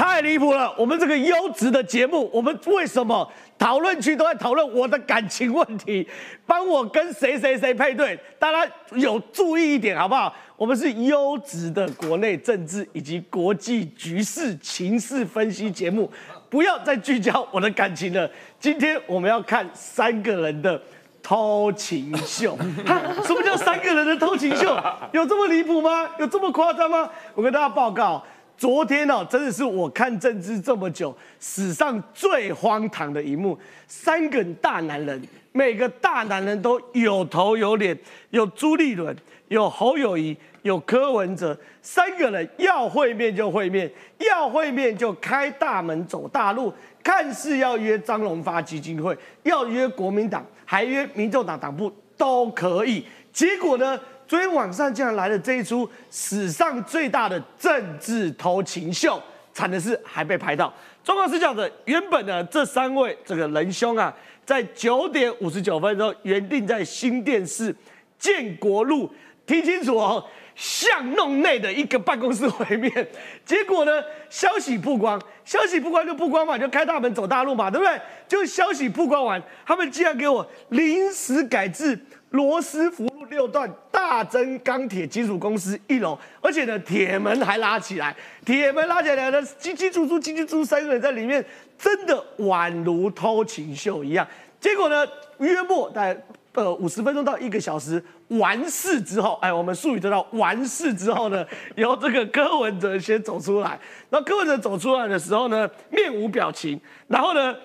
太离谱了！我们这个优质的节目，我们为什么讨论区都在讨论我的感情问题？帮我跟谁谁谁配对？大家有注意一点好不好？我们是优质的国内政治以及国际局势情势分析节目，不要再聚焦我的感情了。今天我们要看三个人的偷情秀。什么叫三个人的偷情秀？有这么离谱吗？有这么夸张吗？我跟大家报告。昨天哦，真的是我看政治这么久史上最荒唐的一幕。三个大男人，每个大男人都有头有脸，有朱立伦，有侯友谊，有柯文哲，三个人要会面就会面，要会面就开大门走大路，看似要约张荣发基金会，要约国民党，还约民众党党部都可以。结果呢？昨天晚上竟然来了这一出史上最大的政治偷情秀，惨的是还被拍到。中国是这样的，原本呢这三位这个仁兄啊，在九点五十九分钟原定在新店市建国路，听清楚哦，巷弄内的一个办公室会面。结果呢，消息曝光，消息曝光就曝光嘛，就开大门走大路嘛，对不对？就消息曝光完，他们竟然给我临时改制。罗斯福路六段大增钢铁金属公司一楼，而且呢，铁门还拉起来，铁门拉起来呢，进进出出，进进出出，三个人在里面，真的宛如偷情秀一样。结果呢，约莫在呃五十分钟到一个小时完事之后，哎，我们术语知道完事之后呢，由这个柯文哲先走出来，那柯文哲走出来的时候呢，面无表情，然后呢。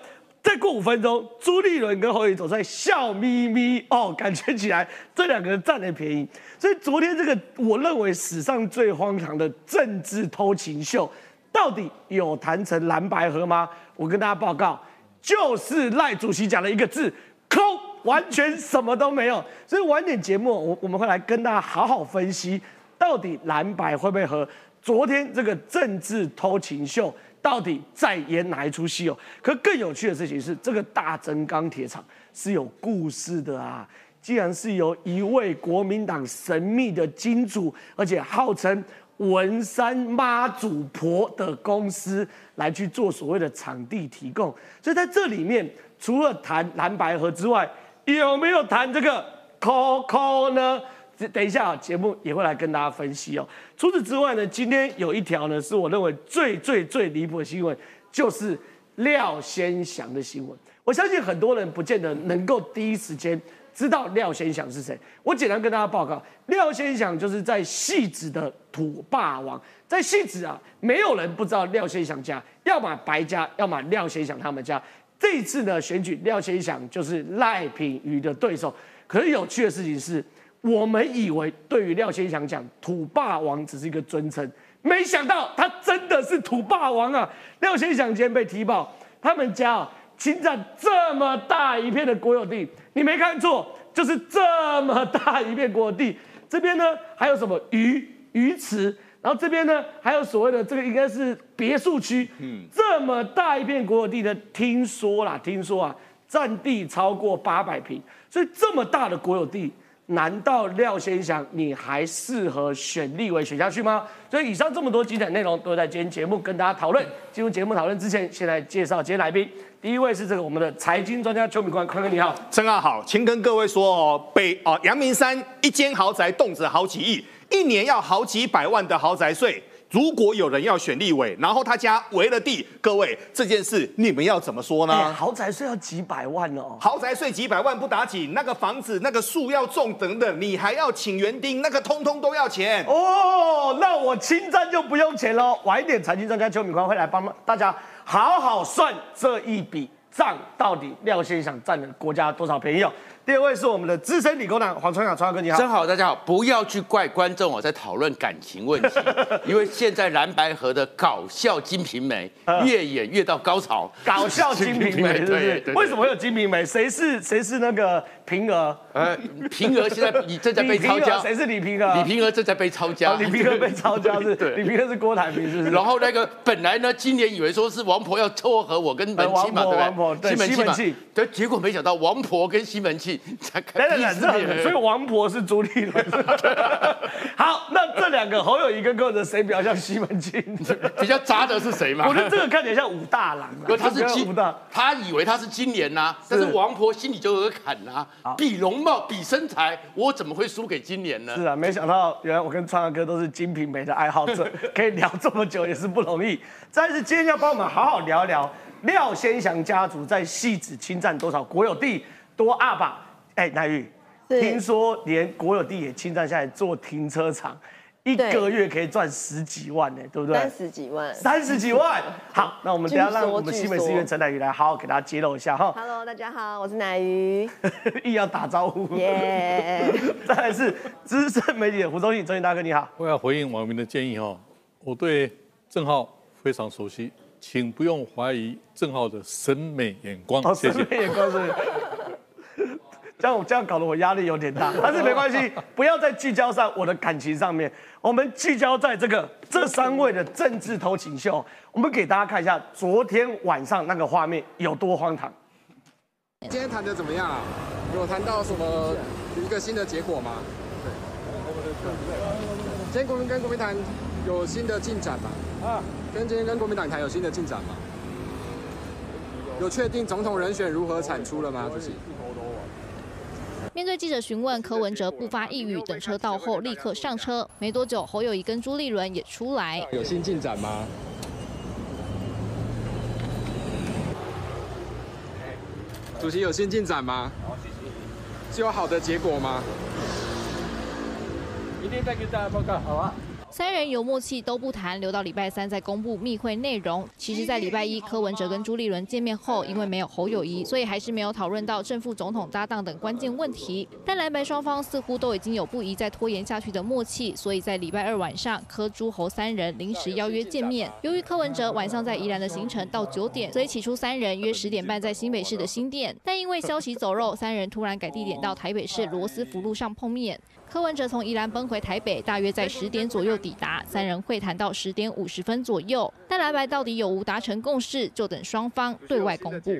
再过五分钟，朱立伦跟侯友走在笑眯眯哦，感觉起来这两个人占了便宜。所以昨天这个我认为史上最荒唐的政治偷情秀，到底有谈成蓝白合吗？我跟大家报告，就是赖主席讲了一个字，空，完全什么都没有。所以晚点节目，我我们会来跟大家好好分析，到底蓝白会不会合？昨天这个政治偷情秀。到底在演哪一出戏哦？可更有趣的事情是，这个大增钢铁厂是有故事的啊！既然是由一位国民党神秘的金主，而且号称文山妈祖婆的公司来去做所谓的场地提供，所以在这里面除了谈蓝白河之外，有没有谈这个 Coco 呢？等一下啊，节目也会来跟大家分析哦。除此之外呢，今天有一条呢，是我认为最最最离谱的新闻，就是廖先祥的新闻。我相信很多人不见得能够第一时间知道廖先祥是谁。我简单跟大家报告，廖先祥就是在戏子的土霸王，在戏子啊，没有人不知道廖先祥家，要么白家，要么廖先祥他们家。这一次呢，选举廖先祥就是赖品妤的对手。可是有趣的事情是。我们以为对于廖先祥讲“土霸王”只是一个尊称，没想到他真的是土霸王啊！廖先祥今天被提报，他们家侵占这么大一片的国有地，你没看错，就是这么大一片国有地。这边呢还有什么鱼鱼池，然后这边呢还有所谓的这个应该是别墅区。嗯，这么大一片国有地的，听说啦，听说啊，占地超过八百平，所以这么大的国有地。难道廖先祥你还适合选立委选下去吗？所以以上这么多精彩内容都在今天节目跟大家讨论。进入节目讨论之前，先来介绍今天来宾。第一位是这个我们的财经专家邱敏官，宽哥你好，陈哥好，请跟各位说哦，北哦阳明山一间豪宅动辄好几亿，一年要好几百万的豪宅税。如果有人要选立委，然后他家围了地，各位这件事你们要怎么说呢？豪宅税要几百万哦，豪宅税几百万不打紧，那个房子那个树要种等等，你还要请园丁，那个通通都要钱哦。那我侵占就不用钱喽。晚一点财经专家邱敏宽会来帮大家好好算这一笔账，到底廖先生占了国家多少便宜哦。第二位是我们的资深理工男黄春雅，春阳哥你好，真好，大家好，不要去怪观众哦，在讨论感情问题，因为现在蓝白河的搞笑金瓶梅 越演越到高潮，搞笑金瓶梅 对不是？为什么会有金瓶梅？谁是谁是那个平儿？呃，平儿现在你正在被抄家，谁是李平儿？李平儿正在被抄家，李平儿被抄家是？对，李平儿是郭台铭是不是？然后那个本来呢，今年以为说是王婆要撮合我跟门庆嘛，对不对？王婆对西门庆，对，结果没想到王婆跟西门庆。信才开等等等，这很所以王婆是朱立伦。好，那这两个侯友谊跟柯文哲谁比较像西门庆？比较渣的是谁嘛？我觉得这个看起来像武大郎啊，不过他是这个金武大，他以为他是今年呐、但是王婆心里就有个坎呐、比容貌，比身材，我怎么会输给今年呢？是啊，没想到原来我跟川哥哥都是金瓶梅的爱好者，可以聊这么久也是不容易。但是今天要帮我们好好聊聊廖先祥家族在戏子侵占多少国有地，多阿爸。哎，乃玉，是听说连国有地也侵占下来做停车场，一对个月可以赚十几万呢，对不对？三十几万。三十几万。好，那我们等下让我们新北市议员陈乃宇来好好给大家揭露一下哈，Hello，大家好，我是乃鱼，硬要打招呼。耶、再来是资深媒体的胡忠信，忠信大哥你好。我要回应网民的建议哈，我对郑浩非常熟悉，请不用怀疑郑浩的审美眼光哦，，谢谢。审美眼光是。这样这样搞得我压力有点大，但是没关系，不要再聚焦在我的感情上面，我们聚焦在这个这三位的政治投情秀。我们给大家看一下昨天晚上那个画面有多荒唐。今天谈的怎么样啊？有谈到什么一个新的结果吗？今天国民跟国民党有新的进展吗？啊，跟今天跟国民党谈有新的进展吗？有确定总统人选如何产出了吗？主席？面对记者询问，柯文哲不发一语，等车到后立刻上车。没多久，侯友谊跟朱立伦也出来。有新进展吗？主席有新进展吗？是有好的结果吗？三人有默契都不谈，留到礼拜三再公布密会内容。其实，在礼拜一柯文哲跟朱立伦见面后，因为没有侯友谊，所以还是没有讨论到正副总统搭档等关键问题。但蓝白双方似乎都已经有不宜再拖延下去的默契，所以在礼拜二晚上，柯朱侯三人临时邀约见面。由于柯文哲晚上在宜兰的行程到九点，所以起初三人约十点半在新北市的新店，但因为消息走漏，三人突然改地点到台北市罗斯福路上碰面。柯文哲从宜兰奔回台北，大约在十点左右抵达，三人会谈到十点五十分左右。但蓝白到底有无达成共识，就等双方对外公布。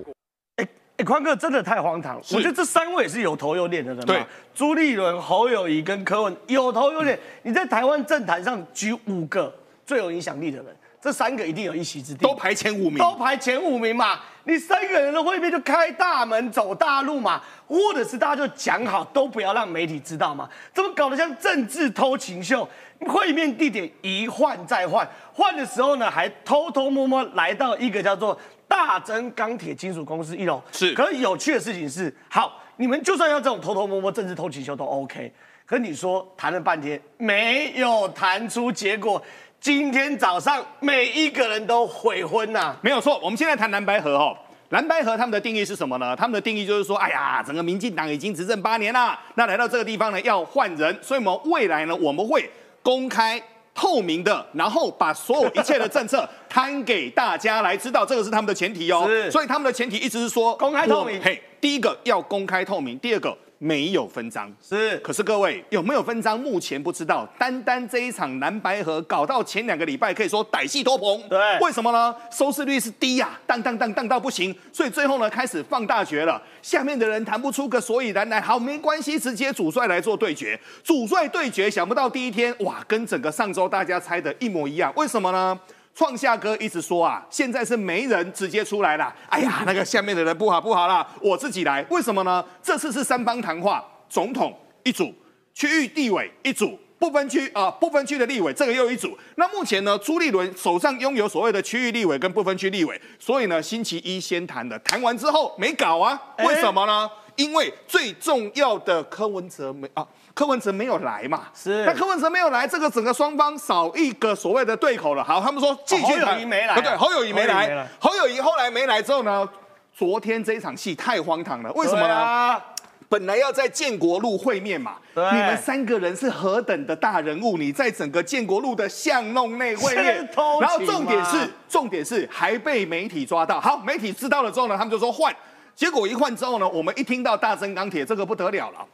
哎，宽哥真的太荒唐了！我觉得这三位是有头有脸的人嘛。对，朱立伦、侯友谊跟柯文有头有脸。你在台湾政坛上举五个最有影响力的人，这三个一定有一席之地，都排前五名，都排前五名嘛。你三个人的会面就开大门走大路嘛，或者是大家就讲好都不要让媒体知道嘛？怎么搞得像政治偷情秀？会面地点一换再换，换的时候呢还偷偷摸摸来到一个叫做大增钢铁金属公司一楼。是可是有趣的事情是，好，你们就算要这种偷偷摸摸政治偷情秀都 OK，可你说谈了半天没有谈出结果。今天早上每一个人都悔婚呐、没有错。我们现在谈蓝白河哦。蓝白河他们的定义是什么呢？他们的定义就是说，哎呀，整个民进党已经执政八年啦，那来到这个地方呢，要换人，所以我们未来呢，我们会公开。透明的，然后把所有一切的政策 摊给大家来知道，这个是他们的前提哦。是所以他们的前提一直是说公开透明嘿，第一个要公开透明，第二个没有分赃。是可是各位有没有分赃？目前不知道。单单这一场蓝白河搞到前两个礼拜，可以说歹戏拖棚。对为什么呢？收视率是低呀、当当当当到不行，所以最后呢开始放大决了。下面的人谈不出个所以然来，好没关系，直接主帅来做对决。主帅对决，想不到第一天哇，跟整个上周大家猜的一模一样。为什么呢？创夏哥一直说啊，现在是没人直接出来了。哎呀，那个下面的人不好不好啦，我自己来。为什么呢？这次是三方谈话，总统一组，区域地委一组。不分区啊，不分区的立委，这个又一组。那目前呢，朱立伦手上拥有所谓的区域立委跟不分区立委，所以呢，星期一先谈的，谈完之后没搞啊？为什么呢？因为最重要的柯文哲没啊，柯文哲没有来嘛。是那柯文哲没有来，这个整个双方少一个所谓的对口了。好，他们说继续侯友谈。谊没来啊不对，侯友谊没来侯友谊没来。侯友谊后来没来之后呢，昨天这一场戏太荒唐了。为什么呢？啊？本来要在建国路会面嘛，对你们三个人是何等的大人物，你在整个建国路的巷弄内会面然后重点是重点是还被媒体抓到。好，媒体知道了之后呢，他们就说换，结果一换之后呢，我们一听到大增钢铁，这个不得了了，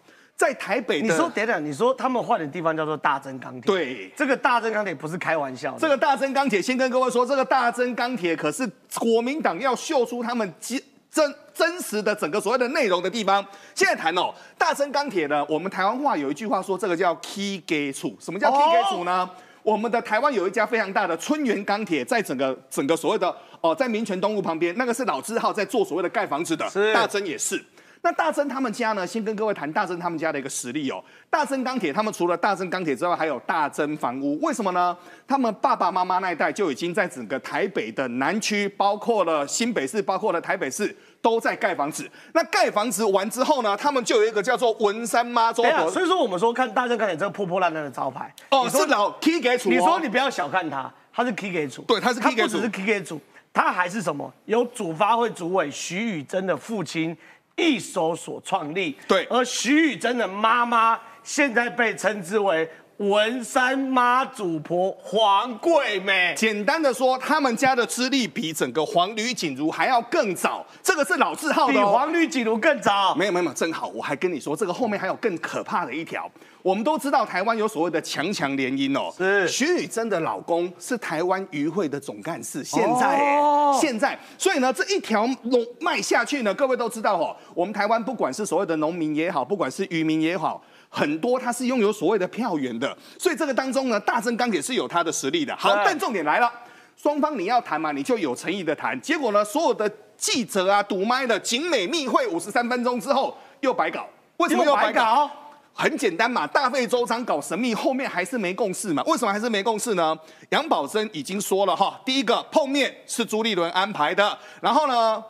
在台北的你说等等，你说他们换的地方叫做大增钢铁，，对。这个大增钢铁不是开玩笑的，这个大增钢铁，先跟各位说，这个大增钢铁可是国民党要秀出他们坚真真实的整个所谓的内容的地方。现在谈哦，大增钢铁呢，我们台湾话有一句话说，这个叫 key 给处。什么叫 key 给处呢？我们的台湾有一家非常大的春源钢铁，在整个整个所谓的哦，在民权东路旁边，那个是老字号在做所谓的盖房子的，大增也是。那大增他们家呢？先跟各位谈大增他们家的一个实力哦。大增钢铁，他们除了大增钢铁之外，还有大增房屋。为什么呢？他们爸爸妈妈那一代就已经在整个台北的南区，包括了新北市，包括了台北市，都在盖房子。那盖房子完之后呢，他们就有一个叫做文山妈祖所以说我们说看大正钢铁这个破破烂烂的招牌，哦，你是老 K 给主哦。你说你不要小看它，它是 K 给主，对它是 key 给主它不只是 K 给主，它还是什么？由主发会主委徐宇珍的父亲一手所创立。对而徐宇珍的妈妈现在被称之为文山妈祖婆黄桂梅。简单的说，他们家的资历比整个黄吕锦如还要更早，这个是老字号比的哦。黄绿锦如更早，没有没有没有，真好！我还跟你说，这个后面还有更可怕的一条。我们都知道台湾有所谓的强强联姻哦，是徐宇珍的老公是台湾渔会的总干事，现在哎、哦现在，所以呢，这一条龙脉下去呢，各位都知道哦，我们台湾不管是所谓的农民也好，不管是渔民也好。很多他是拥有所谓的票源的，所以这个当中呢，大正钢铁是有他的实力的。好，但重点来了，双方你要谈嘛，你就有诚意的谈。结果呢，所有的记者啊堵麦的景美密会五十三分钟之后又白搞，为什么又白搞？很简单嘛，大费周章搞神秘，后面还是没共识嘛。为什么还是没共识呢？杨宝珍已经说了哈，第一个碰面是朱立伦安排的，然后呢，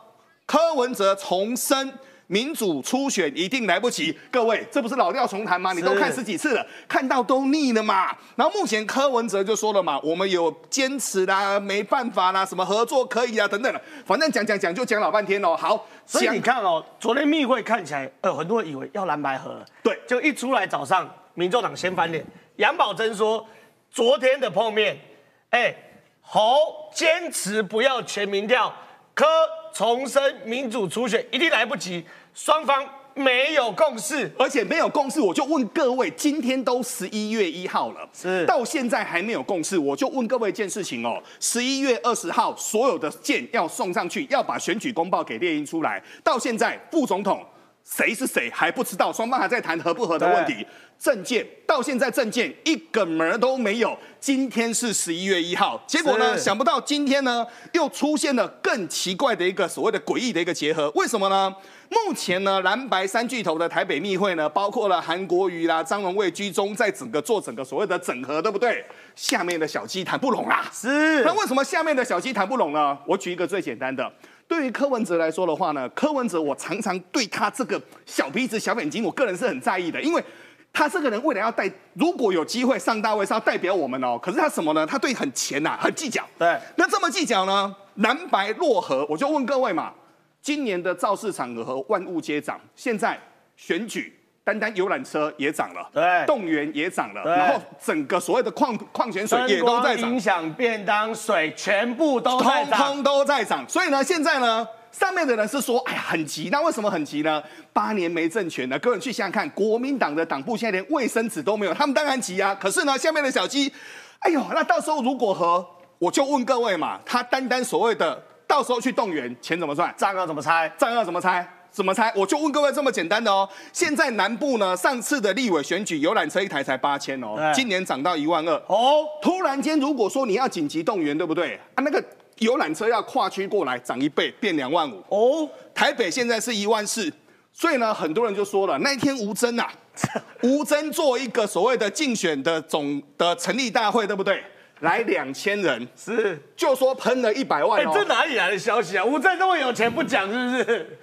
柯文哲重申。民主初选一定来不及，各位，这不是老调重弹吗？你都看十几次了，看到都腻了嘛。然后目前柯文哲就说了嘛，我们有坚持啦，没办法啦，什么合作可以啊，等等的，反正讲讲讲就讲老半天哦。好，所以你看哦，昨天密会看起来，呃，很多人以为要蓝白合了，对就一出来早上，民众党先翻脸。杨宝珍说，昨天的碰面，哎，侯坚持不要全民调，柯重申民主初选一定来不及，双方没有共识。而且没有共识，我就问各位，今天都十一月一号了，是到现在还没有共识，我就问各位一件事情哦，十一月二十号所有的件要送上去，要把选举公报给列印出来，到现在副总统谁是谁还不知道，双方还在谈合不合的问题。证件到现在证件一个门儿都没有。今天是十一月一号，结果呢，想不到今天呢又出现了更奇怪的一个所谓的诡异的一个结合。为什么呢？目前呢，蓝白三巨头的台北密会呢，包括了韩国瑜啦、张荣卫居中，在整个做整个所谓的整合，对不对？下面的小鸡谈不拢啦。是那为什么下面的小鸡谈不拢呢？我举一个最简单的，对于柯文哲来说的话呢，柯文哲我常常对他这个小鼻子小眼睛，我个人是很在意的，因为他这个人未来要带，如果有机会上大位是要代表我们哦。可是他什么呢？他对很钱呐、很计较。对那这么计较呢？蓝白落合，我就问各位嘛，今年的造势场合万物皆涨，现在选举。单单游览车也涨了，对动员也涨了，然后整个所谓的矿矿泉水也都在涨，影响便当水全部都在通涨。通都在涨。所以呢，现在呢，上面的人是说，哎呀，很急。那为什么很急呢？八年没政权了，各位去想想看，国民党的党部现在连卫生纸都没有，他们当然急啊。可是呢，下面的小鸡，哎呦，那到时候如果和我就问各位嘛，他单单所谓的到时候去动员，钱怎么算？账要怎么拆？账要怎么拆？怎么猜？我就问各位这么简单的哦。现在南部呢，上次的立委选举游览车一台才八千哦，今年涨到一万二。哦，突然间，如果说你要紧急动员，对不对？啊，那个游览车要跨区过来，涨一倍，变两万五。哦，台北现在是一万四，所以呢，很多人就说了，那一天吴征啊，吴征做一个所谓的竞选的总的成立大会，对不对？来两千人，是。就说喷了一百万。这哪里来的消息啊？吴镇那么有钱不讲是不是？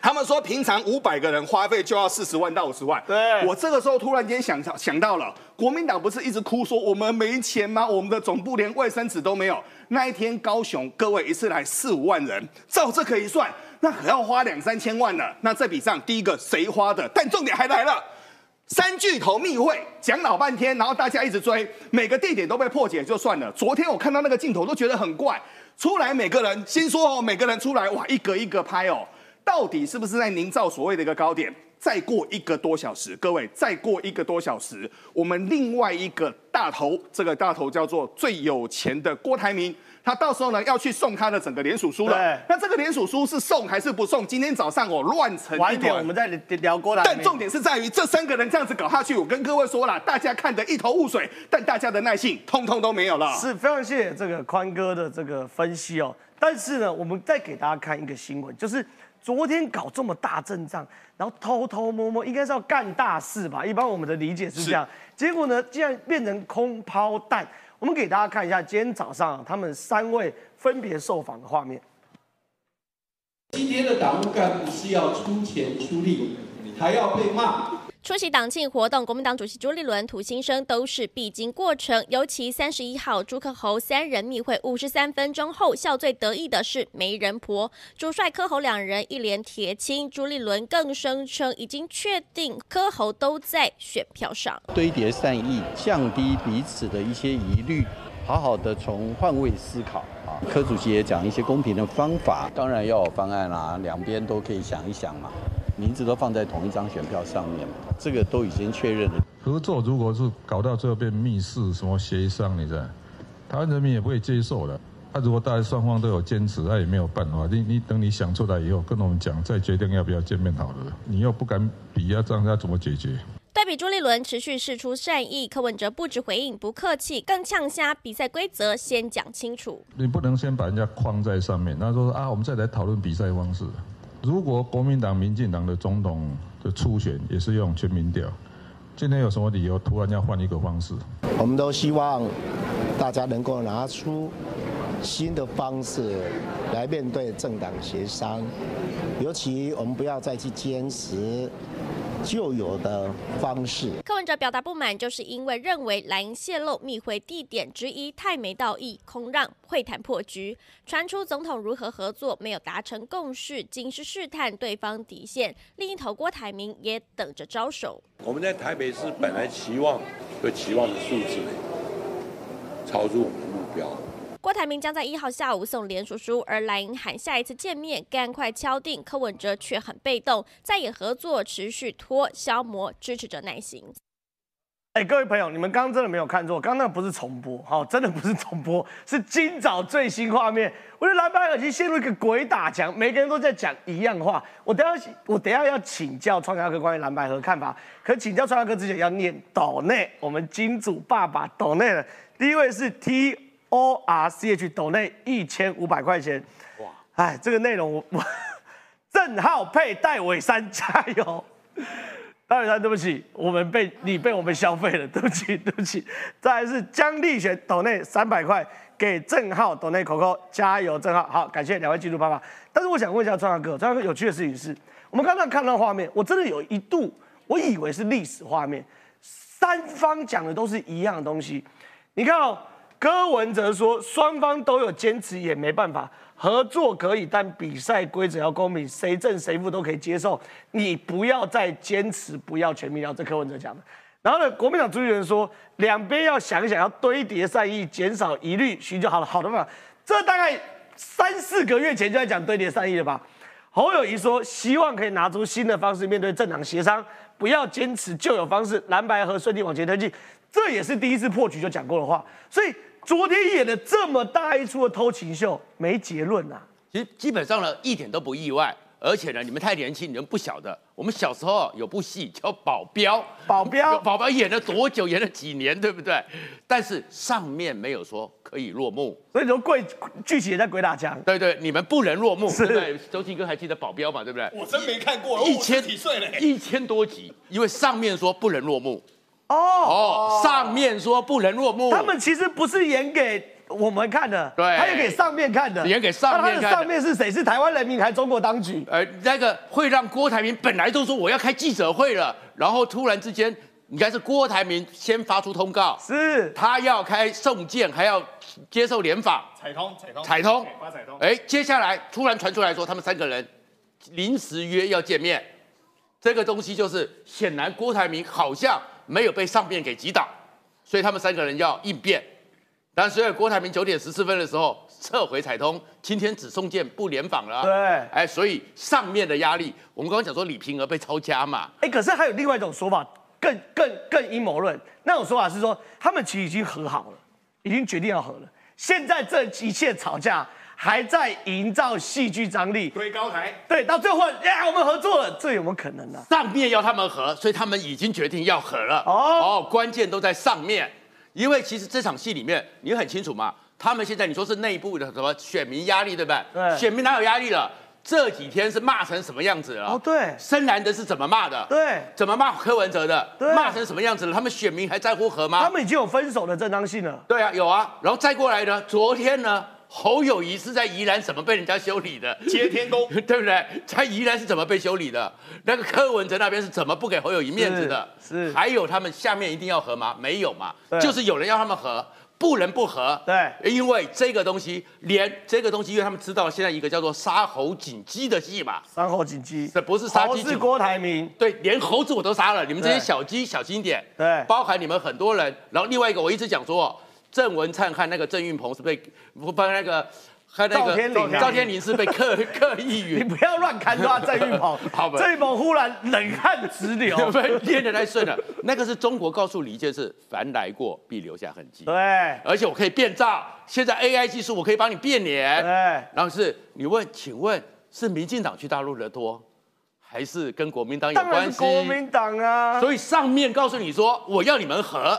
他们说平常五百个人花费就要四十万到五十万。对我这个时候突然间想到想到了，国民党不是一直哭说我们没钱吗？我们的总部连卫生纸都没有。那一天高雄各位一次来四五万人，照这可以算，那可要花两三千万了。那这笔账第一个谁花的？但重点还来了。三巨头密会讲老半天，然后大家一直追，每个地点都被破解就算了。昨天我看到那个镜头都觉得很怪，出来每个人先说哦，每个人出来哇，一个一个拍哦，到底是不是在营造所谓的一个高点？再过一个多小时，各位，再过一个多小时，我们另外一个大头，这个大头叫做最有钱的郭台铭，他到时候呢要去送他的整个联署书了对。那这个联署书是送还是不送？今天早上我乱成晚一点我。们再聊郭台铭。但重点是在于这三个人这样子搞下去，我跟各位说了，大家看得一头雾水，但大家的耐性通通都没有了。是非常谢谢这个宽哥的这个分析哦。但是呢，我们再给大家看一个新闻，就是昨天搞这么大阵仗，然后偷偷摸摸，应该是要干大事吧？一般我们的理解是这样，结果呢，竟然变成空抛弹。我们给大家看一下今天早上他们三位分别受访的画面。今天的党务干部是要出钱出力，还要被骂。出席党庆活动，国民党主席朱立伦、涂新生都是必经过程。尤其三十一号朱克侯三人密会五十三分钟后，笑最得意的是媒人婆朱帅、柯侯两人一连铁青。朱立伦更声称已经确定柯侯都在选票上。堆叠善意，降低彼此的一些疑虑，好好的从换位思考啊。柯主席也讲一些公平的方法，当然要有方案啦、两边都可以想一想嘛。名字都放在同一张选票上面嘛，这个都已经确认了。合作如果是搞到最后变密室什么协商，你知道，台湾人民也不会接受的。他如果大家双方都有坚持，他也没有办法。你你等你想出来以后，跟我们讲，再决定要不要见面好了。你又不敢比呀，这样要怎么解决？对比朱立伦持续释出善意，柯文哲不止回应不客气，更呛瞎比赛规则先讲清楚。你不能先把人家框在上面，他说啊，我们再来讨论比赛方式。如果国民党、民进党的总统的初选也是用全民调，今天有什么理由突然要换一个方式？我们都希望大家能够拿出新的方式来面对政党协商，尤其我们不要再去坚持旧有的方式。柯文哲表达不满，就是因为认为蓝营泄露密会地点之一太没道义，空让会谈破局。传出总统如何合作没有达成共识，仅是试探对方底线。另一头郭台铭也等着招手。我们在台北市本来期望有期望的数字超出我们的目标。郭台铭将在一号下午送联署书，而蓝营喊下一次见面赶快敲定，柯文哲却很被动，在野合作持续拖消磨支持者耐心。哎，各位朋友，你们刚刚真的没有看错，刚刚那个不是重播，好、真的不是重播，是今早最新画面。我觉得蓝白耳机陷入一个鬼打墙，每个人都在讲一样话。我等下我等下要请教创嘉哥关于蓝白和看法，可请教创嘉哥之前要念岛内，我们金主爸爸岛内的。第一位是 T O R C H 斗内一千五百块钱，哇，哎，这个内容我 我郑浩配戴伟山加油。戴伟山，对不起，我们被你被我们消费了，对不起，对不起。再来是江立璇抖内三百块给郑浩抖内口口加油，郑浩好，感谢两位记录爸爸。但是我想问一下川大哥，川大哥有趣的事情是，我们刚刚看到画面，我真的有一度我以为是历史画面，三方讲的都是一样的东西。你看哦，柯文哲说双方都有坚持，也没办法。合作可以，但比赛规则要公平，谁正谁负都可以接受。你不要再坚持不要全民调，这柯文哲讲的。然后呢，国民党主席人说，两边要想一想，要堆叠善意，减少疑虑，寻求好了好的办法。这大概三四个月前就在讲堆叠善意了吧？侯友谊说，希望可以拿出新的方式面对政党协商，不要坚持旧有方式，蓝白和顺利往前推进。这也是第一次破局就讲过的话，所以。昨天演了这么大一出的偷情秀，没结论呐。其实基本上呢，一点都不意外。而且呢，你们太年轻，你们不晓得，我们小时候有部戏叫《保镖》，保镖，保镖演了多久？演了几年，对不对？但是上面没有说可以落幕，所以说鬼剧情也在鬼打墙。对对，你们不能落幕，对不对？周庆哥还记得《保镖》嘛？对不对？我真没看过，一千几岁嘞？一千多集，因为上面说不能落幕。哦哦，上面说不能落幕。他们其实不是演给我们看的，对，他演给上面看的，演给上面看。他的上面是谁？是台湾人民还是中国当局？呃，那个会让郭台铭本来都说我要开记者会了，然后突然之间，应该是郭台铭先发出通告，是他要开送件，还要接受联访，彩通，彩通，彩通，发彩通。哎，接下来突然传出来说，他们三个人临时约要见面，这个东西就是显然郭台铭好像。没有被上面给击倒，所以他们三个人要应变。但随着郭台铭九点十四分的时候撤回彩通，今天只送件不联访了。对，哎，所以上面的压力，我们刚刚讲说李平儿被抄家嘛。哎，可是还有另外一种说法，更更更阴谋论。那种说法是说，他们其实已经和好了，已经决定要和了，现在这一切吵架还在营造戏剧张力，推高台。对，到最后呀，我们合作了，这有没有可能呢、上面要他们合，所以他们已经决定要合了。哦哦，关键都在上面，因为其实这场戏里面你很清楚嘛，他们现在你说是内部的什么选民压力，对不对？对选民哪有压力了？这几天是骂成什么样子了？哦，对，深蓝的是怎么骂的？对，怎么骂柯文哲的？对骂成什么样子了？他们选民还在乎和吗？他们已经有分手的正当性了。对啊，有啊。然后再过来呢，昨天呢，侯友谊是在宜兰怎么被人家修理的？接天宫，对不对？在宜兰是怎么被修理的？那个柯文哲那边是怎么不给侯友谊面子的？是是还有他们下面一定要和吗？没有嘛，就是有人要他们和。不能不和，对，因为这个东西，连这个东西，因为他们知道现在一个叫做杀猴紧鸡的戏嘛，伤后紧急，这不是杀鸡是郭台铭，对，连猴子我都杀了，你们这些小鸡小心点。对包含你们很多人。然后另外一个，我一直讲说，郑文灿和那个郑运鹏是被不帮那个和那个赵天林啊赵天麟是被刻 刻意你，不要乱看抓郑玉鹏 好，吧郑玉鹏忽然冷汗直流。被练得太顺了。那个是中国告诉你一件事：凡来过必留下痕迹。对而且我可以变照，现在 AI 技术我可以帮你变脸。对，然后是你问，请问是民进党去大陆的多，还是跟国民党有当然是关系？国民党啊。所以上面告诉你说我要你们和，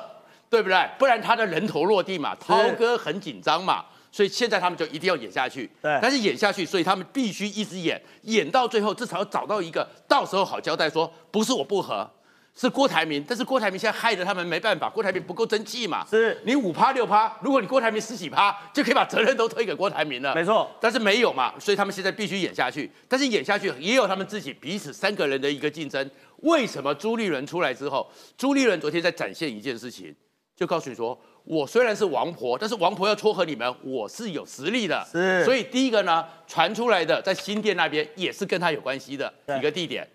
对不对？不然他的人头落地嘛，涛哥很紧张嘛，所以现在他们就一定要演下去。对但是演下去，所以他们必须一直演，演到最后至少要找到一个，到时候好交代说不是我不和。是郭台铭，但是郭台铭现在害得他们没办法，郭台铭不够争气嘛。是你五趴六趴，如果你郭台铭十几趴，就可以把责任都推给郭台铭了。没错但是没有嘛，所以他们现在必须演下去。但是演下去也有他们自己彼此三个人的一个竞争。为什么朱立伦出来之后，朱立伦昨天在展现一件事情，就告诉你说，我虽然是王婆，但是王婆要撮合你们，我是有实力的。是所以第一个呢，传出来的在新店那边也是跟他有关系的对一个地点，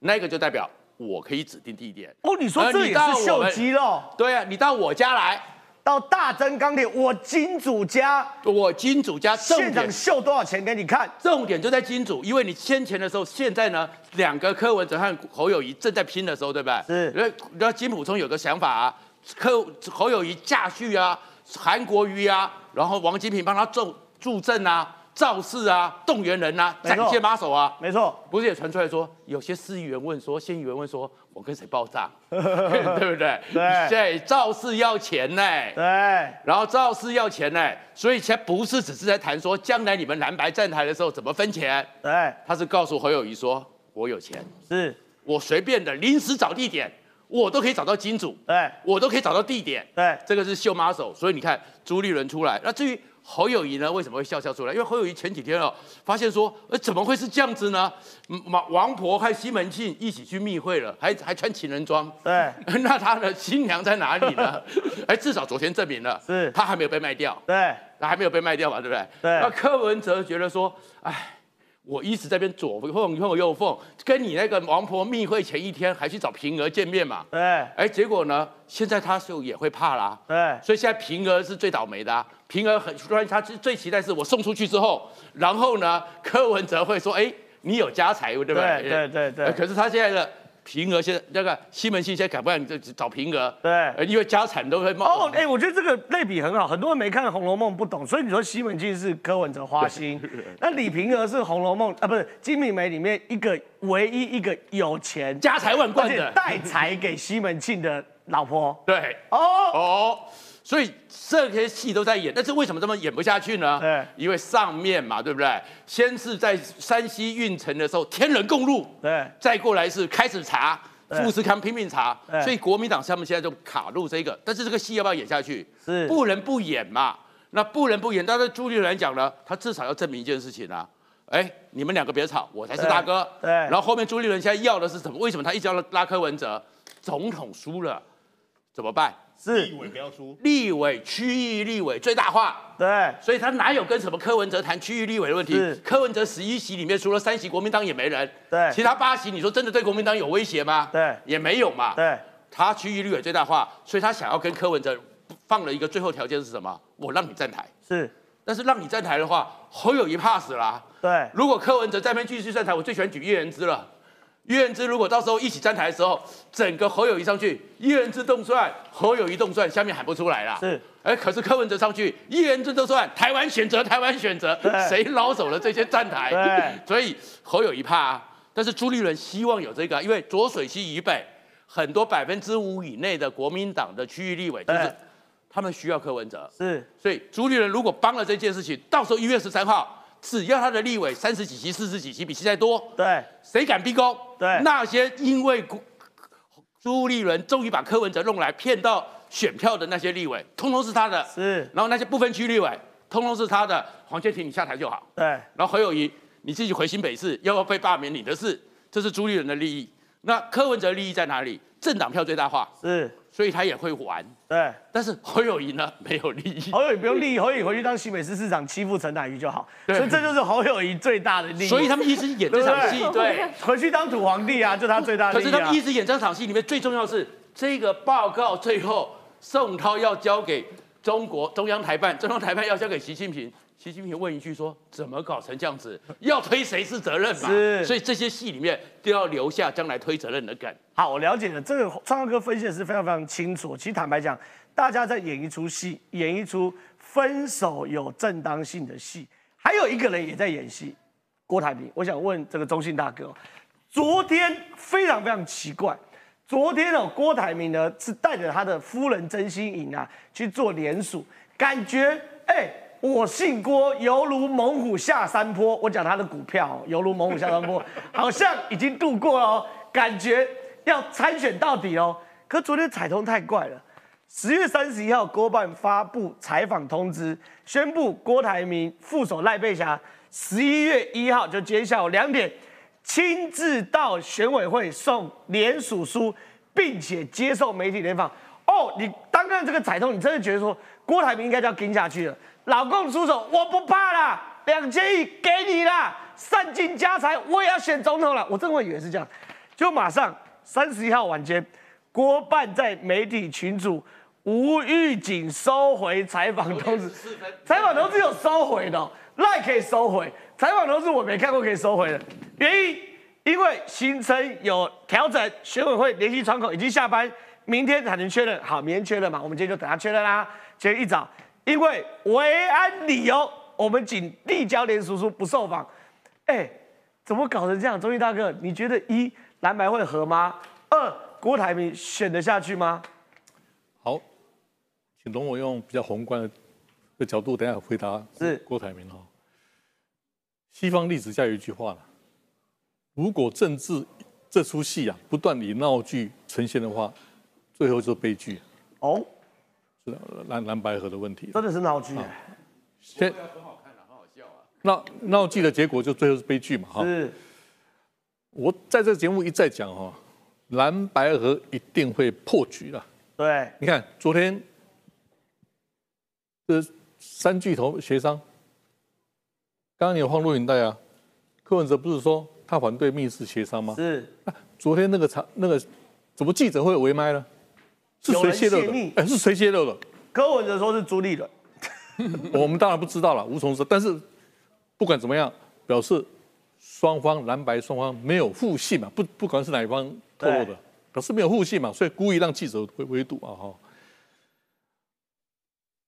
那个就代表我可以指定地点。哦，你说呃这也是秀肌肉，对啊，你到我家来，到大增钢铁，我金主家我金主家现场秀多少钱给你看？重点就在金主，因为你先前的时候，现在呢，两个柯文哲和侯友谊正在拼的时候，对不对？是因为然后金普聪有个想法啊，柯侯友谊驾驭啊，韩国瑜啊，然后王金平帮他助助阵啊，造势啊，动员人啊，没错。展现马手啊。没错，不是也传出来说，有些市议员问说，县议员问说，我跟谁报账，对不对？对。对，造势要钱呢。对，然后造势要钱呢，所以现在不是只是在谈说将来你们蓝白站台的时候怎么分钱，对，他是告诉侯友谊说，我有钱，是，我随便的临时找地点，我都可以找到金主，对，我都可以找到地点，对，这个是秀妈手。所以你看朱立伦出来，那至于侯友谊呢，为什么会笑笑出来？因为侯友谊前几天哦，发现说，呃，怎么会是这样子呢？嗯王王婆和西门庆一起去密会了，还还穿情人装，对，那他的新娘在哪里呢？哎，至少昨天证明了，是他还没有被卖掉，对，他还没有被卖掉嘛，对不对？对那柯文哲觉得说，哎，我一直在边左缝右右缝，跟你那个王婆密会前一天还去找平儿见面嘛，对，哎，结果呢，现在他就也会怕啦，对，所以现在平儿是最倒霉的、啊，平儿很突然，他最期待是我送出去之后，然后呢，柯文哲会说，哎，你有家财，对不对？对对对对。呃可是他现在的平儿现在那个西门庆现在敢不敢就找平儿？对。呃因为家产都会冒。哦，哎、我觉得这个类比很好，很多人没看《红楼梦》不懂，所以你说西门庆是柯文哲花心，那李平儿是《红楼梦》啊，不是金瓶梅里面一个唯一一个有钱、家财万贯的。带财给西门庆的老婆。对，哦，哦，所以这些戏都在演，但是为什么这么演不下去呢？对因为上面嘛，对不对？先是在山西运城的时候，天人共怒，对，再过来是开始查，富士康拼命查，所以国民党他们现在就卡入这个，但是这个戏要不要演下去？是不能不演嘛。那不能不演，但是朱立伦来讲呢，他至少要证明一件事情啊。哎，你们两个别吵，我才是大哥。对对然后后面朱立伦现在要的是什么？为什么他一直要拉柯文哲？总统输了怎么办？是。立委不要输，立委区域立委最大化，对，所以他哪有跟什么柯文哲谈区域立委的问题？是？柯文哲十一席里面除了三席国民党也没人，对。其他八席你说真的对国民党有威胁吗？对。也没有嘛。对，他区域立委最大化，所以他想要跟柯文哲放了一个最后条件是什么？我让你站台，是，但是让你站台的话，侯友谊怕死啦、对，如果柯文哲在那边继续站台，我最喜欢举叶元之了。叶元之如果到时候一起站台的时候，整个侯友谊上去，叶元之动算，侯友谊动算，下面喊不出来啦。是，哎，可是柯文哲上去，叶元之动算，台湾选择，台湾选择，谁捞走了这些站台？对，所以侯友谊怕啊。但是朱立伦希望有这个，因为浊水溪以北很多百分之五以内的国民党的区域立委，就是他们需要柯文哲。是，所以朱立伦如果帮了这件事情，到时候一月十三号。只要他的立委三十几席、四十几席比现在多，对，谁敢逼宫？对，那些因为朱立伦终于把柯文哲弄来骗到选票的那些立委，通通是他的。是，然后那些不分区立委，通通是他的。黄建庭，你下台就好。对，然后何友谊，你自己回新北市，要不要被罢免？你的事，这是朱立伦的利益。那柯文哲利益在哪里？政党票最大化。是。所以他也会玩，对。但是侯友谊呢，没有利益。侯友谊不用利益，侯友谊回去当新北市市长，欺负陈乃瑜就好。所以这就是侯友谊最大的利益。所以他们一直演这场戏，对，回去当土皇帝啊，就他最大的利益。可是他们一直演这场戏里面最重要是这个报告最后宋涛要交给中国中央台办，中央台办要交给习近平。习近平问一句说：“怎么搞成这样子？要推谁是责任嘛？”是，所以这些戏里面都要留下将来推责任的梗。好，我了解了。这个创哥分析的是非常非常清楚。其实坦白讲，大家在演一出戏，演一出分手有正当性的戏。还有一个人也在演戏，郭台铭。我想问这个中信大哥，昨天非常非常奇怪，昨天哦，郭台铭呢是带着他的夫人曾心颖啊去做联署，感觉哎。我姓郭，犹如猛虎下山坡。我讲他的股票，犹如猛虎下山坡，好像已经度过了，感觉要参选到底哦。可昨天彩通太怪了，十月三十一号，郭办发布采访通知，宣布郭台铭副手赖贝霞十一月一号就今天下午两点亲自到选委会送联署书，并且接受媒体联访。哦，你单看这个彩通，你真的觉得说郭台铭应该就要跟下去了？老公出手，我不怕啦，两千亿给你啦，散尽家财，我也要选总统了。我真的以为是这样，就马上三十一号晚间，郭办在媒体群组无预警收回采访通知，采访通知有收回的，赖可以收回，采访通知我没看过可以收回的。原因因为行程有调整，选委会联系窗口已经下班，明天才能确认。好，明天确认嘛，我们今天就等他确认啦。今天一早。因为维安理由，我们仅递交连叔叔不受访。哎，怎么搞成这样？中义大哥，你觉得一蓝白会合吗？二郭台铭选得下去吗？好，请容我用比较宏观的的角度，等下回答。是郭台铭哈。西方历史下有一句话了：如果政治这出戏啊不断以闹剧呈现的话，最后就是悲剧。哦。是蓝蓝白河的问题，真的是闹剧。先很好看的，很好笑啊。闹闹剧的结果就最后是悲剧嘛？哈。是。我在这个节目一再讲哈，蓝白河一定会破局的。对。你看昨天，这三巨头协商，刚刚你有放录影带啊？柯文哲不是说他反对密室协商吗？是。昨天那个场那个怎么记者会围麦呢？是谁泄露的？哎，是谁泄露的？柯文哲说是朱立伦，我们当然不知道了，无从知。但是不管怎么样，表示双方蓝白双方没有互信嘛，不不管是哪一方透露的，表示没有互信嘛，所以故意让记者围围堵啊哈。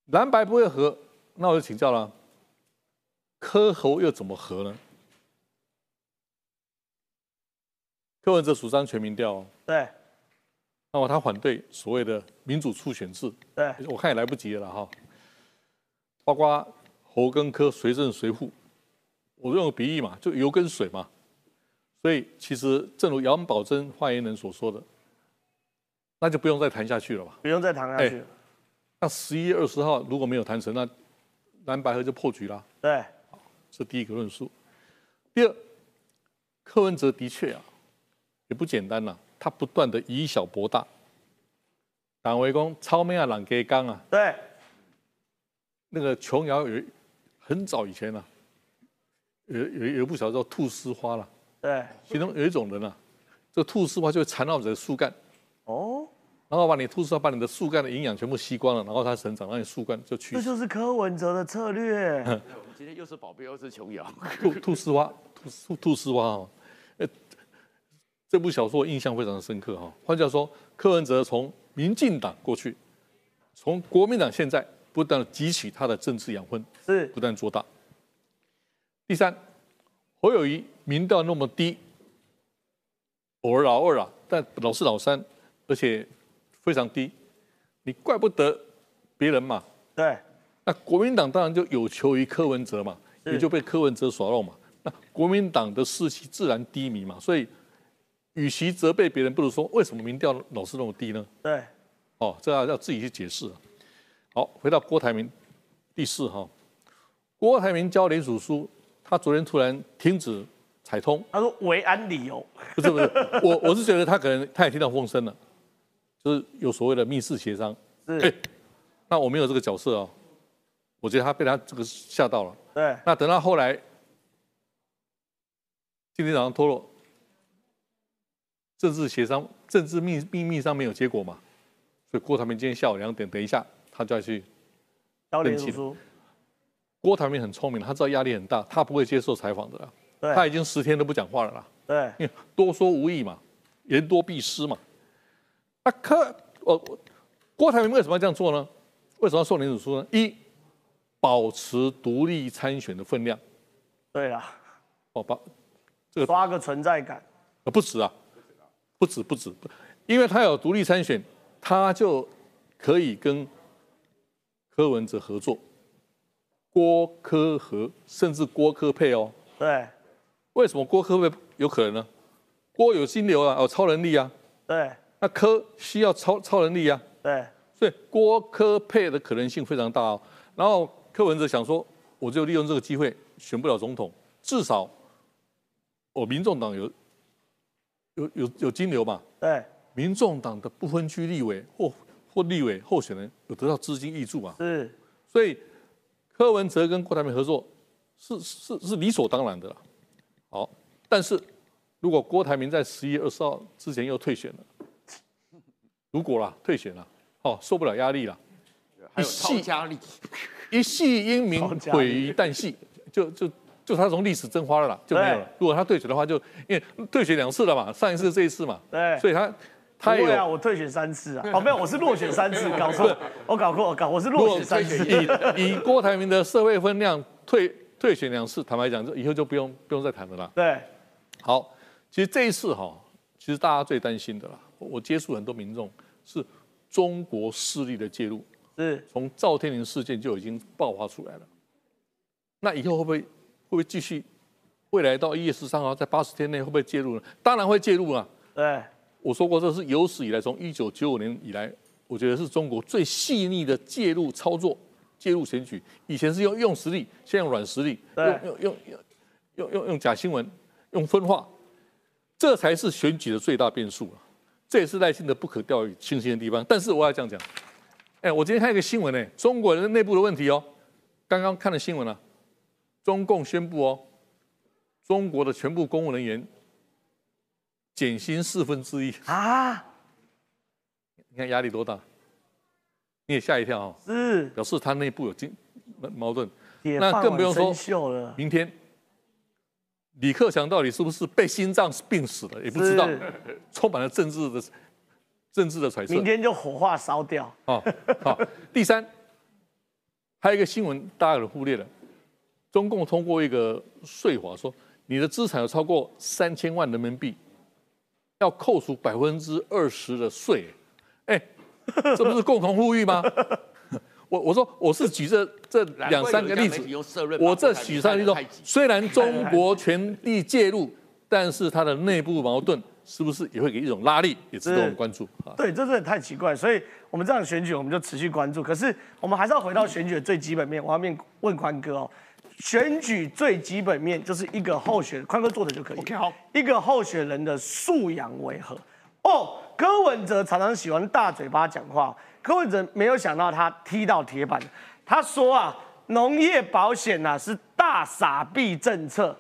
蓝白不会和，那我就请教了，柯侯又怎么和呢？柯文哲主张全民调，对。那么他反对所谓的民主初选制，对我看也来不及了哈。包括侯跟科随正随护，我用个比喻嘛，就油跟水嘛。所以其实正如杨宝珍发言人所说的，那就不用再谈下去了吧？不用再谈下去。那十一月二十号如果没有谈成，那蓝白河就破局了。对，这第一个论述。第二，柯文哲的确啊，也不简单呐。他不断的以小博大，党为公超命啊，朗给刚啊。对，那个琼瑶有很早以前啊，有有有不小叫吐丝花了。对，其中有一种人啊，这个吐丝花就会缠绕你的树干。哦。然后把你吐丝花把你的树干的营养全部吸光了，然后它生长，让你树干就去。这就是柯文哲的策略。我们今天又是保镖又是琼瑶。吐吐丝花，吐吐丝花哦。这部小说印象非常的深刻哈。换句话说，柯文哲从民进党过去，从国民党现在不断汲取他的政治养分，是不断做大。第三，侯友谊民调那么低，偶尔老二啊，但老是老三，而且非常低，你怪不得别人嘛。对，那国民党当然就有求于柯文哲嘛，也就被柯文哲耍弄嘛。那国民党的士气自然低迷嘛。所以，与其责备别人，不如说为什么民调老是那么低呢？对，哦，这要要自己去解释。好，回到郭台铭第四哈，郭台铭交联署书，他昨天突然停止采通，他说维安理由，不是不是，我我是觉得他可能他也听到风声了，就是有所谓的密室协商。是。那我没有这个角色哦，我觉得他被他这个吓到了。对。那等到后来，今天早上脱落，政治协商、政治秘秘密上没有结果嘛，所以郭台铭今天下午两点，等一下他就要去交联书。郭台铭很聪明，他知道压力很大，他不会接受采访的。对。他已经十天都不讲话了啦。对。因为多说无益嘛，言多必失嘛。那柯，我郭台铭为什么要这样做呢？为什么要送联署书呢？一，保持独立参选的分量。对啊，哦，把这个刷个存在感。啊，不止啊，不止不止，因为他有独立参选，他就可以跟柯文哲合作，郭柯和，甚至郭柯配哦。对。为什么郭柯配有可能呢？郭有心流啊，有超能力啊。对。那柯需要超超能力啊。对。所以，郭柯配的可能性非常大哦。然后柯文哲想说，我就利用这个机会选不了总统，至少我民众党有有有有金流嘛？对，民众党的不分区立委或或立委候选人有得到资金益助嘛？是，所以柯文哲跟郭台铭合作是是是理所当然的啦。好，但是如果郭台铭在十一月二十号之前又退选了，如果啦退选了。哦，受不了压力了，一系压力，一系英名毁于旦夕，就就就他从历史蒸发了啦，就没有了。如果他退选的话，就因为退选两次了嘛，上一次这一次嘛，对，所以他他有啊，我退选三次啊，哦没有，我是落选三次，搞错，我搞错，我搞我是落选三次。以 以郭台铭的社会分量，退退选两次，坦白讲，就以后就不用不用再谈了啦。对，好，其实这一次哈，其实大家最担心的啦，我接触很多民众是。中国势力的介入，是从赵天麟事件就已经爆发出来了。那以后会不会会不会继续？未来到一月十三号，在八十天内会不会介入呢？当然会介入啊。对，我说过，这是有史以来从一九九五年以来，我觉得是中国最细腻的介入操作、介入选举。以前是用用实力，现在用软实力，用用用用用用用假新闻，用分化，这才是选举的最大变数啊。这也是赖清德不可掉以轻心的地方。但是我要这样讲，哎，我今天看一个新闻呢，中国人内部的问题哦。刚刚看了新闻了，中共宣布哦，中国的全部公务人员减薪四分之一啊！你看压力多大？你也吓一跳哦。是，表示他内部有经矛盾。那更不用说，明天。李克强到底是不是被心脏病死了？也不知道，充满了政治的政治的揣测。明天就火化烧掉。哦，好。第三，还有一个新闻大家有忽略了，中共通过一个税法，说你的资产有超过三千万人民币，要扣除百分之二十的税。哎，这不是共同富裕吗？我我说我是举这这两三个例子，我这举三个例子，虽然中国全力介入，但是它的内部矛盾是不是也会给一种拉力，也值得我们关注啊？对，这真的太奇怪，所以我们这样选举我们就持续关注。可是我们还是要回到选举的最基本面，我要面问宽哥哦，选举最基本面就是一个候选宽哥做的就可以。OK，好，一个候选人的素养为何？哦，柯文哲常常喜欢大嘴巴讲话。柯文哲没有想到他踢到铁板，他说啊，农业保险呐是大傻逼政策，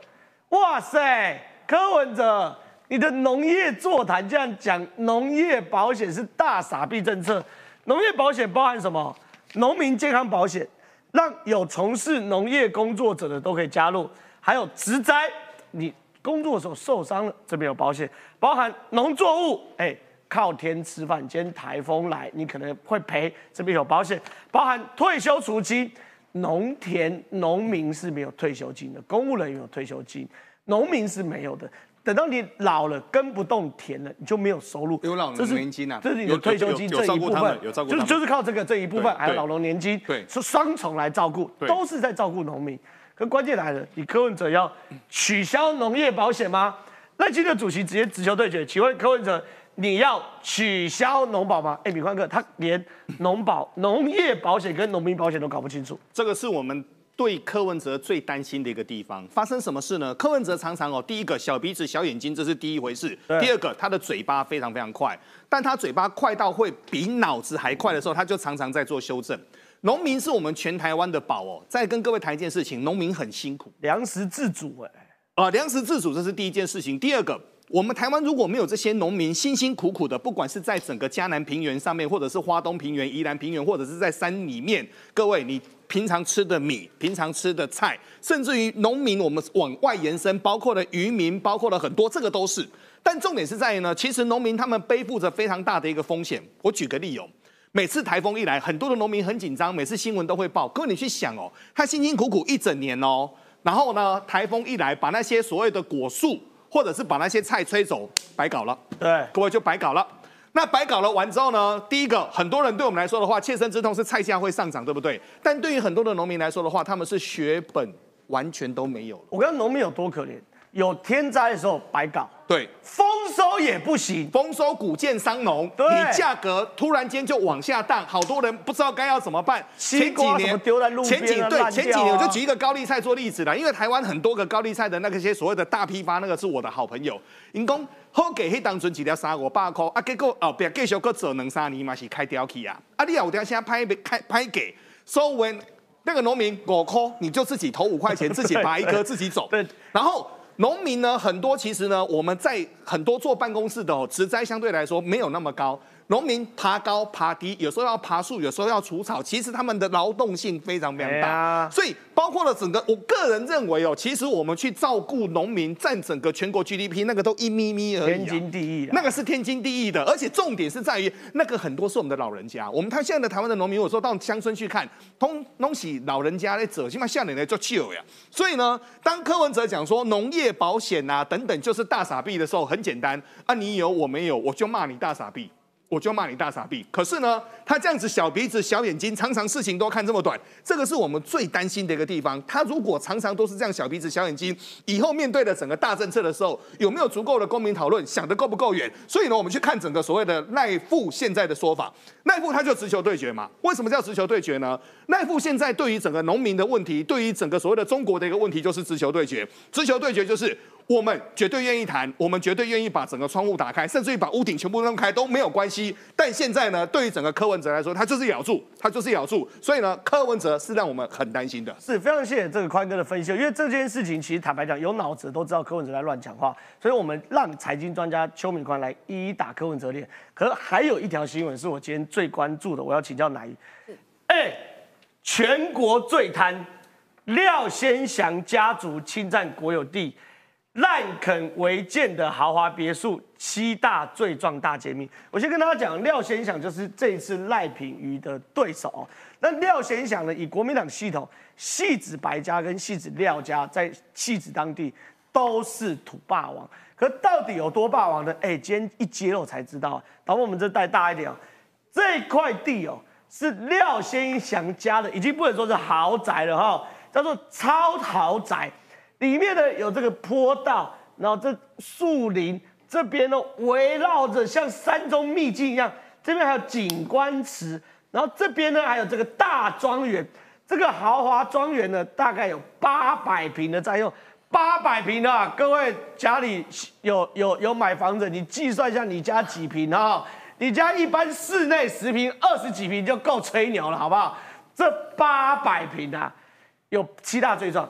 哇塞，柯文哲，你的农业座谈这样讲，农业保险是大傻逼政策，农业保险包含什么？农民健康保险，让有从事农业工作者的都可以加入，还有植栽，你工作的时候受伤了，这边有保险，包含农作物，哎，靠天吃饭，今天台风来，你可能会赔，这边有保险，包含退休储金，农田农民是没有退休金的，公务人员有退休金，农民是没有的。等到你老了耕不动田了，你就没有收入。有老农年金啊，这是你的退休金这一部分，有照顾就是就是靠这个这一部分，还有老农年金，对，是双重来照顾，都是在照顾农民。可关键来了，你柯文哲要取消农业保险吗？那今天主席直接直球对决，请问柯文哲，你要取消农保吗？哎，米宽哥，他连农保、农业保险跟农民保险都搞不清楚，这个是我们。对柯文哲最担心的一个地方，发生什么事呢？柯文哲常常哦，第一个小鼻子小眼睛，这是第一回事；第二个，他的嘴巴非常非常快，但他嘴巴快到会比脑子还快的时候，他就常常在做修正。农民是我们全台湾的宝哦。再跟各位谈一件事情，农民很辛苦，粮食自主哎，啊，粮食自主这是第一件事情。第二个，我们台湾如果没有这些农民辛辛苦苦的，不管是在整个嘉南平原上面，或者是花东平原、宜兰平原，或者是在山里面，各位你。平常吃的米，平常吃的菜，甚至于农民，我们往外延伸，包括了渔民，包括了很多，这个都是。但重点是在于呢，其实农民他们背负着非常大的一个风险。我举个例哦，每次台风一来，很多的农民很紧张，每次新闻都会报。各位你去想哦，他辛辛苦苦一整年哦，然后呢，台风一来，把那些所谓的果树，或者是把那些菜吹走，白搞了。对，各位就白搞了。那白搞了完之后呢？第一个，很多人对我们来说的话，切身之痛是菜价会上涨，对不对？但对于很多的农民来说的话，他们是血本完全都没有了。我跟农民有多可怜？有天灾的时候白搞，对，丰收也不行，丰收谷贱伤农，你价格突然间就往下荡，好多人不知道该要怎么办。前几年丢在路边前几对前几年我就举一个高丽菜做例子了，因为台湾很多个高丽菜的那个些所谓的大批发，那个是我的好朋友，因公好给迄当阵一条三五百块，啊结果哦别继续搁做两三年嘛是开掉去啊，啊你有条现在拍拍拍给所以那个农民五块，你就自己投五块钱，自己拔一颗自己走，对，然后。农民呢，很多其实呢，我们在很多做办公室的哦，植栽相对来说没有那么高。农民爬高爬低，有时候要爬树，有时候要除草，其实他们的劳动性非常非常大。所以包括了整个，我个人认为哦，其实我们去照顾农民，占整个全国 GDP 那个都一咪咪而已。天经地义，那个是天经地义的。而且重点是在于，那个很多是我们的老人家。我们他现在的台湾的农民，我说到乡村去看，通东西老人家在走，起码下年来做旧呀。所以呢，当柯文哲讲说农业保险啊等等就是大傻逼的时候，很简单啊，你有我没有，我就骂你大傻逼。我就骂你大傻逼。可是呢，他这样子小鼻子小眼睛，常常事情都看这么短，这个是我们最担心的一个地方。他如果常常都是这样小鼻子小眼睛，以后面对的整个大政策的时候，有没有足够的公民讨论，想得够不够远？所以呢，我们去看整个所谓的赖富现在的说法，赖富他就直球对决嘛。为什么叫直球对决呢？赖富现在对于整个农民的问题，对于整个所谓的中国的一个问题，就是直球对决。直球对决就是。我们绝对愿意谈，我们绝对愿意把整个窗户打开，甚至于把屋顶全部弄开都没有关系。但现在呢，对于整个柯文哲来说，他就是咬住，他就是咬住。所以呢，柯文哲是让我们很担心的。是非常谢谢这个宽哥的分析，因为这件事情其实坦白讲，有脑子都知道柯文哲在乱讲话，所以我们让财经专家邱敏宽来一一打柯文哲脸。可是还有一条新闻是我今天最关注的，我要请教哪一？哎，全国最贪廖先祥家族侵占国有地。滥垦违建的豪华别墅七大罪状大揭秘。我先跟大家讲，廖先祥就是这一次赖品瑜的对手哦。那廖先祥呢，以国民党系统，戏子白家跟戏子廖家在戏子当地都是土霸王。可到底有多霸王呢？哎，今天一揭露才知道。导播，我们这带大一点哦，这块地哦是廖先祥家的，已经不能说是豪宅了哈，叫做超豪宅。里面呢有这个坡道，然后这树林这边呢围绕着像山中秘境一样，这边还有景观池，然后这边呢还有这个大庄园，这个豪华庄园呢大概有八百平的占用，八百平啊，各位家里有有有买房子，你计算一下你家几平啊？你家一般室内十平、二十几平就够吹牛了，好不好？这八百平啊，有七大罪状。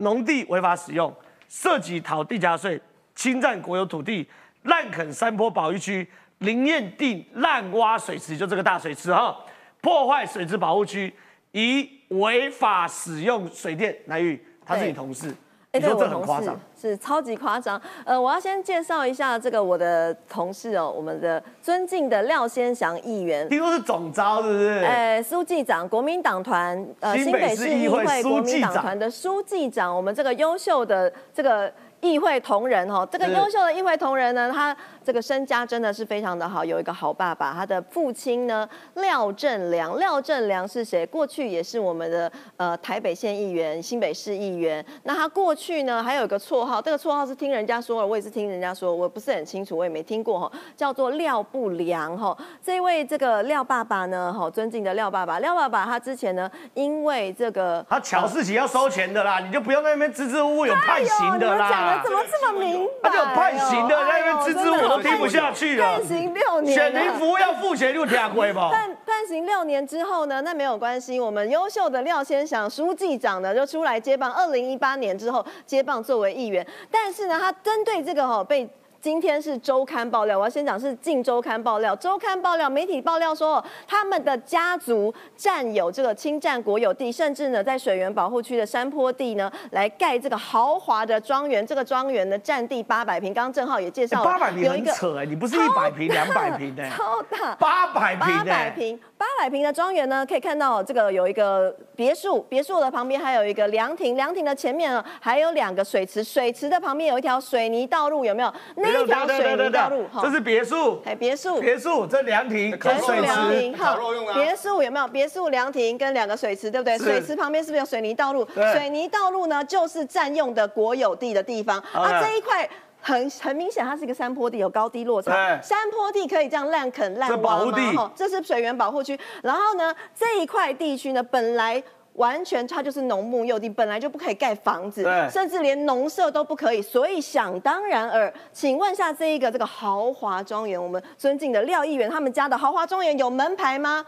农地违法使用，涉及讨地价税、侵占国有土地、滥垦山坡保育区、林业地滥挖水池，就这个大水池哈，破坏水质保护区，以违法使用水电。来玉，他是你同事，哎，你说对我同事是超级夸张。呃，我要先介绍一下这个我的同事哦，我们的尊敬的廖先祥议员。听说是总招，是不是？哎，书记长，国民党团呃新北市议会国民党团的书记长，我们这个优秀的这个议会同仁哈，这个是优秀的议会同仁呢，他这个身家真的是非常的好，有一个好爸爸。他的父亲呢，廖正良，廖正良是谁？过去也是我们的呃台北县议员、新北市议员。那他过去呢，还有一个绰号，这个绰号是听人家说的，我也是听人家说，我不是很清楚，我也没听过哈，叫做廖不良哈。这位这个廖爸爸呢，哈，尊敬的廖爸爸，廖爸爸他之前呢，因为这个他巧事情要收钱的啦，你就不要在那边支支吾吾，有判刑的哎呦你讲啦的。怎么这么明白？他就有判刑的，在那边支支吾吾，我都听不下去了。判刑六年了，选民服务要付钱，就听亏吧。判判刑六年之后呢，那没有关系，我们优秀的廖先祥书记长呢就出来接棒，二零一八年之后接棒作为议员，但是呢，他针对这个哈、被。今天是周刊爆料，我要先讲是《近周刊》爆料，周刊爆料，媒体爆料说，他们的家族占有这个侵占国有地，甚至呢在水源保护区的山坡地呢，来盖这个豪华的庄园。这个庄园呢占地八百平，刚刚郑浩也介绍了，八百平有一个很扯哎，你不是一百平、两百平的，超大，八百平八百哎，平，八百平的庄园呢，可以看到这个有一个别墅，别墅的旁边还有一个凉亭，凉亭的前面呢还有两个水池，水池的旁边有一条水泥道路，有没有？那一条水泥道路，这是别墅，哎，别墅，别墅，这凉亭、别墅水凉亭，池，哈，别墅有没有？别墅凉亭跟两个水池，对不对？是水池旁边是不是有水泥道路？对水泥道路呢，就是占用的国有地的地方。啊，这一块。很很明显，它是一个山坡地，有高低落差。对山坡地可以这样滥垦滥这保挖吗？护地哈这是水源保护区。然后呢，这一块地区呢，本来完全它就是农牧用地，本来就不可以盖房子，甚至连农舍都不可以。所以想当然尔，请问下这一个这个豪华庄园，我们尊敬的廖议员他们家的豪华庄园有门牌吗？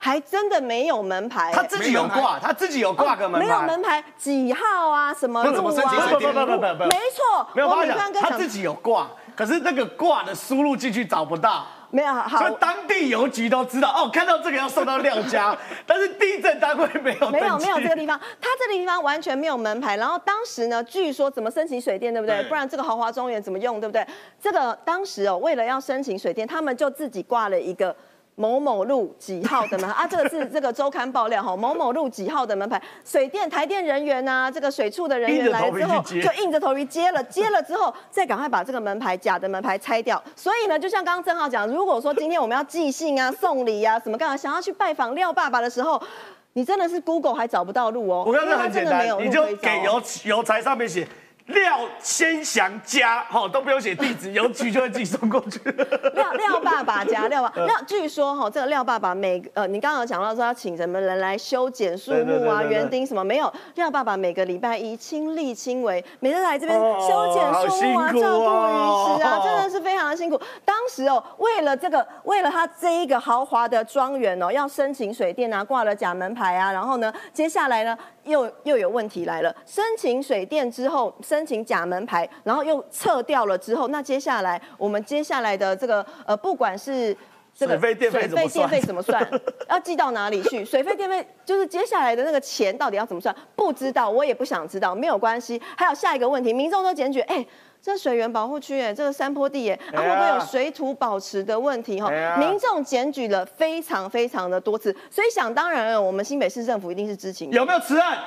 还真的没有门牌、他自己有挂，他自己有挂个门牌，没有门牌，几号啊？什么不路啊？不不不不不不不，没错，没有我们刚刚讲他自己有挂，可是那个挂的输入进去找不到。没有好所以当地邮局都知道哦，看到这个要送到廖家，但是地震单位没有没有没有这个地方，它这个地方完全没有门牌。然后当时呢，据说怎么申请水电，对不对？对不然这个豪华庄园怎么用，对不对？这个当时哦，为了要申请水电，他们就自己挂了一个。某某路几号的门啊？这个是 这个周刊爆料哈，某某路几号的门牌，水电台电人员呐、这个水处的人员来了之后，就硬着头皮接了，接了之后再赶快把这个门牌假的门牌拆掉。所以呢，就像刚刚郑浩讲，如果说今天我们要寄信啊、送礼啊什么干嘛，想要去拜访廖爸爸的时候，你真的是 Google 还找不到路哦。我刚才因为它很简单真的没有，你就给邮邮材上面写廖先祥家，好都不用写地址，邮局就会寄送过去。廖廖爸爸家廖爸廖，据说哈，这个廖爸爸每个呃，你刚刚有讲到说要请什么人来修剪树木啊、园丁什么，没有。廖爸爸每个礼拜一亲力亲为，每次来这边哦修剪树木啊、照顾哦鱼池啊，真的是非常的辛苦。当时哦，为了这个，为了他这一个豪华的庄园哦，要申请水电啊，挂了假门牌啊，然后呢，接下来呢，又又有问题来了。申请水电之后，申请假门牌，然后又撤掉了之后，那接下来我们接下来的这个呃，不管是这个水费电费怎么算电费怎么算？要寄到哪里去？水费电费就是接下来的那个钱到底要怎么算？不知道，我也不想知道，没有关系。还有下一个问题，民众都检举，哎、这水源保护区，哎，这个山坡地，哎，会不会有水土保持的问题？哈哎，民众检举了非常非常的多次，所以想当然了，我们新北市政府一定是知情的。有没有此案？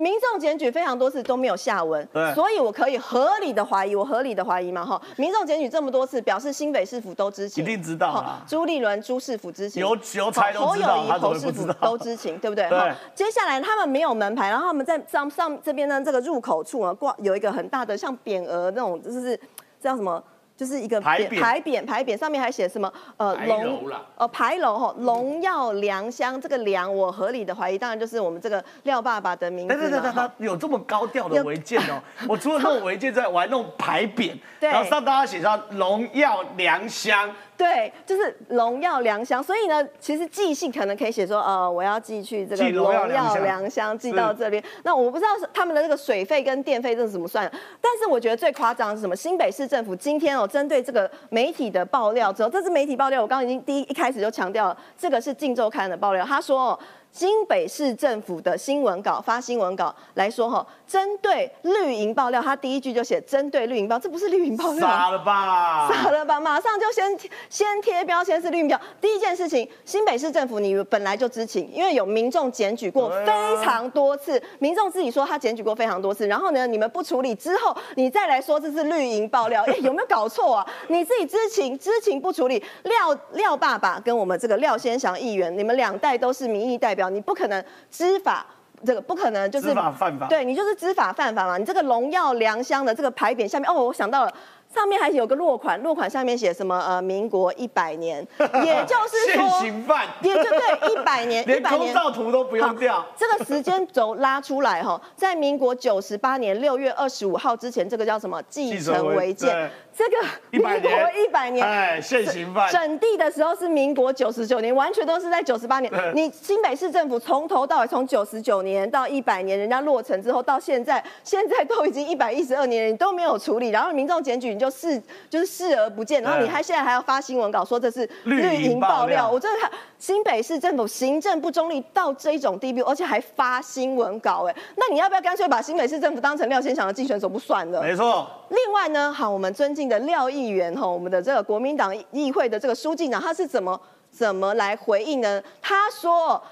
民众检举非常多次都没有下文对，所以我可以合理的怀疑，我合理的怀疑嘛哈。民众检举这么多次，表示新北市府都知情，一定知道啊哈朱立伦朱市府知情，邮邮差都侯知道友谊侯市府都知情，对不对？对接下来他们没有门牌，然后他们在上上这边呢这个入口处啊挂有一个很大的像匾额那种，就是叫什么？就是一个牌匾牌匾，牌匾上面还写什么？呃，牌龙呃牌楼哈，荣耀良乡。这个良，我合理的怀疑，当然就是我们这个廖爸爸的名字嘛。等等等等，哈他有这么高调的违建哦！我除了弄违建之外，我还弄牌匾，对然后让大家写上荣耀良乡。对，就是荣耀良乡，所以呢，其实寄信可能可以写说，呃，我要寄去这个寄荣耀良乡，寄到这边。那我不知道是他们的这个水费跟电费这是怎么算的，但是我觉得最夸张的是什么？新北市政府今天哦，针对这个媒体的爆料之后，这是媒体爆料，我刚刚已经第一一开始就强调了，这个是《镜周刊》的爆料，他说哦。新北市政府的新闻稿发新闻稿来说哈，针对绿营爆料，他第一句就写针对绿营爆，这不是绿营爆料，傻了吧？傻了吧？马上就先先贴标签是绿营标。第一件事情，新北市政府你本来就知情，因为有民众检举过非常多次，民众自己说他检举过非常多次，然后呢，你们不处理之后，你再来说这是绿营爆料，哎，有没有搞错啊？你自己知情知情不处理，廖廖爸爸跟我们这个廖先祥议员，你们两代都是民意代表，你不可能知法。这个不可能，就是知法犯法。对你就是知法犯法嘛？你这个荣耀良乡的这个牌匾下面，哦，我想到了。上面还有个落款，落款上面写什么？呃，民国一百年，也就 是说，现行犯，也就对，一百年，连空照图都不用掉。这个时间轴拉出来哈，在民国九十八年六月二十五号之前，这个叫什么？继承违建。这个民国一百年，哎，现行犯。整地的时候是民国九十九年，完全都是在九十八年。你新北市政府从头到尾，从九十九年到一百年，人家落成之后到现在，现在都已经一百一十二年了，你都没有处理，然后民众检举你。就视就是视而不见，然后你还现在还要发新闻稿说这是绿营爆料，我真的看新北市政府行政不中立到这种地步，而且还发新闻稿，哎，那你要不要干脆把新北市政府当成廖先祥的竞选总部算了？没错。另外呢，好，我们尊敬的廖议员哈，我们的这个国民党议会的这个书记长，他是怎么怎么来回应呢？他说。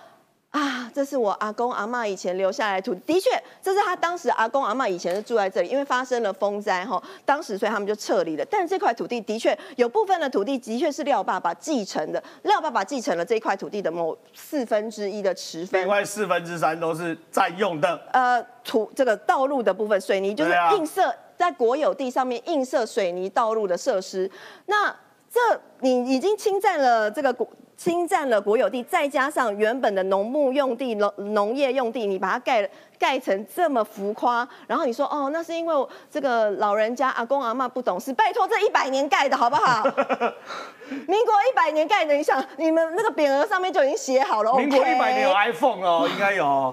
啊，这是我阿公阿妈以前留下来土，的确，这是他当时阿公阿妈以前是住在这里，因为发生了风灾哈，当时所以他们就撤离了。但是这块土地的确有部分的土地的确是廖爸爸继承的，廖爸爸继承了这块土地的某四分之一的持分，另外四分之三都是占用的。呃，土这个道路的部分，水泥就是映射在国有地上面映设水泥道路的设施，那这你已经侵占了这个国。侵占了国有地，再加上原本的农牧用地、农农业用地，你把它盖了盖成这么浮夸，然后你说哦，那是因为这个老人家阿公阿妈不懂事，拜托，这一百年盖的好不好？民国一百年盖的，你想你们那个匾额上面就已经写好了。民国一百年有 iPhone 哦，应该有。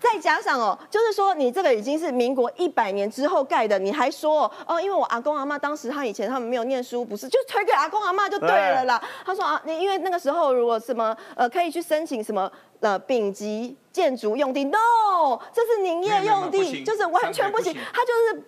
再加上哦，就是说你这个已经是民国一百年之后盖的，你还说哦，因为我阿公阿妈当时他以前他们没有念书，不是就推给阿公阿妈就对了啦。他说啊，你因为那个时候如果什么呃可以去申请什么呃丙级建筑用地，no，这是林业用地，就是完全不行，它就是。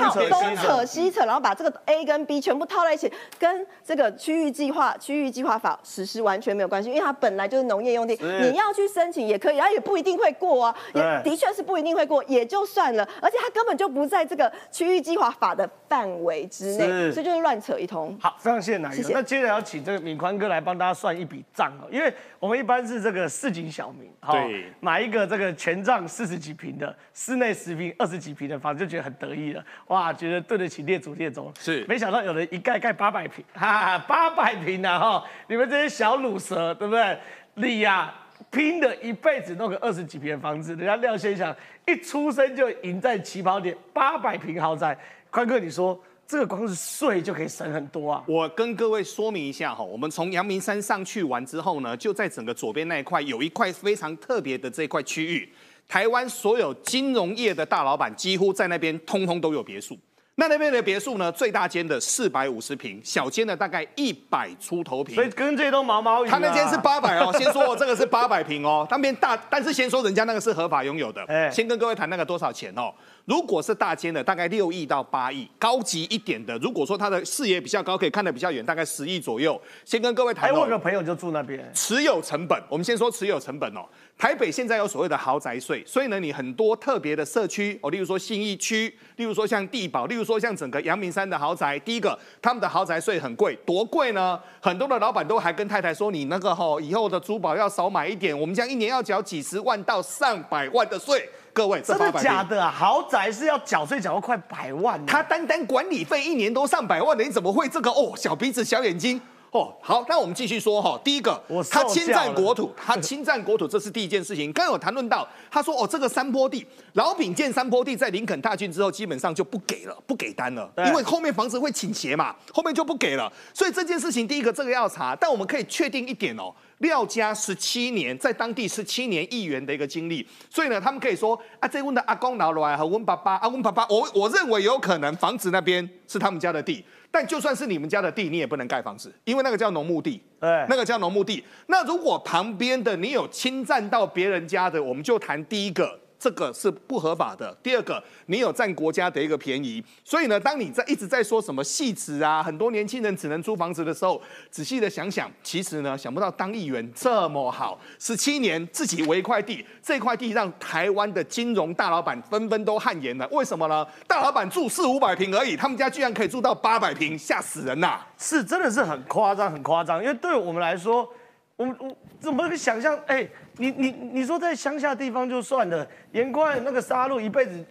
东扯西扯，然后把这个 A 跟 B 全部套在一起，跟这个区域计划、区域计划法实施完全没有关系，因为它本来就是农业用地，你要去申请也可以，它也不一定会过啊，也的确是不一定会过，也就算了，而且它根本就不在这个区域计划法的范围之内，所以就是乱扯一通。好，非常谢谢南哥。那接着要请这个敏宽哥来帮大家算一笔账哦，因为我们一般是这个市井小民，对，买一个这个全幢四十几平的室内十平、二十几平的房子就觉得很得意了，哇，觉得对得起列祖列宗。是，没想到有人一盖盖八百平，哈哈，八百平啊哈！你们这些小卤蛇，对不对？你呀，拼了一辈子弄个二十几平的房子，人家廖先生一出生就赢在起跑点，八百平豪宅。宽哥，你说这个光是税就可以省很多啊？我跟各位说明一下哈，我们从阳明山上去完之后呢，就在整个左边那一块有一块非常特别的这块区域。台湾所有金融业的大老板几乎在那边通通都有别墅。那那边的别墅呢，最大间的四百五十平，小间的大概一百出头平。所以跟这都毛毛雨。他那间是八百哦，先说这个是八百平哦，那边大，但是先说人家那个是合法拥有的。哎，先跟各位谈那个多少钱哦。如果是大间的，大概六亿到八亿；高级一点的，如果说它的视野比较高，可以看得比较远，大概十亿左右。先跟各位谈。哎，我有个朋友就住那边。持有成本，我们先说持有成本哦。台北现在有所谓的豪宅税，所以呢，你很多特别的社区哦，例如说信义区，例如说像地堡，例如说像整个阳明山的豪宅，第一个他们的豪宅税很贵，多贵呢？很多的老板都还跟太太说，你那个吼以后的珠宝要少买一点，我们家一年要缴几十万到上百万的税。各位，真的假的啊？豪宅是要缴税缴到快百万，他单单管理费一年都上百万的，你怎么会这个哦？小鼻子小眼睛。哦，好，那我们继续说哈。第一个，他侵占国土，他侵占国土，这是第一件事情。刚刚有谈论到，他说哦，这个山坡地，老丙建山坡地，在林肯大郡之后，基本上就不给了，不给单了，因为后面房子会倾斜嘛，后面就不给了。所以这件事情，第一个这个要查，但我们可以确定一点哦。廖家十七年在当地十七年议员的一个经历，所以呢，他们可以说啊，这问的阿公老来和温爸爸啊，温爸爸，我我认为有可能房子那边是他们家的地，但就算是你们家的地，你也不能盖房子，因为那个叫农牧地，对，那个叫农牧地。那如果旁边的你有侵占到别人家的，我们就谈第一个。这个是不合法的。第二个，你有占国家的一个便宜，所以呢，当你在一直在说什么戏子啊，很多年轻人只能租房子的时候，仔细的想想，其实呢，想不到当议员这么好，十七年自己围一块地，这块地让台湾的金融大老板纷纷都汗颜了。为什么呢？大老板住四五百平而已，他们家居然可以住到八百平，吓死人呐！是，真的是很夸张，很夸张。因为对我们来说，我们我怎么想象？哎。你你你说在乡下地方就算了，盐宽那个沙路一辈子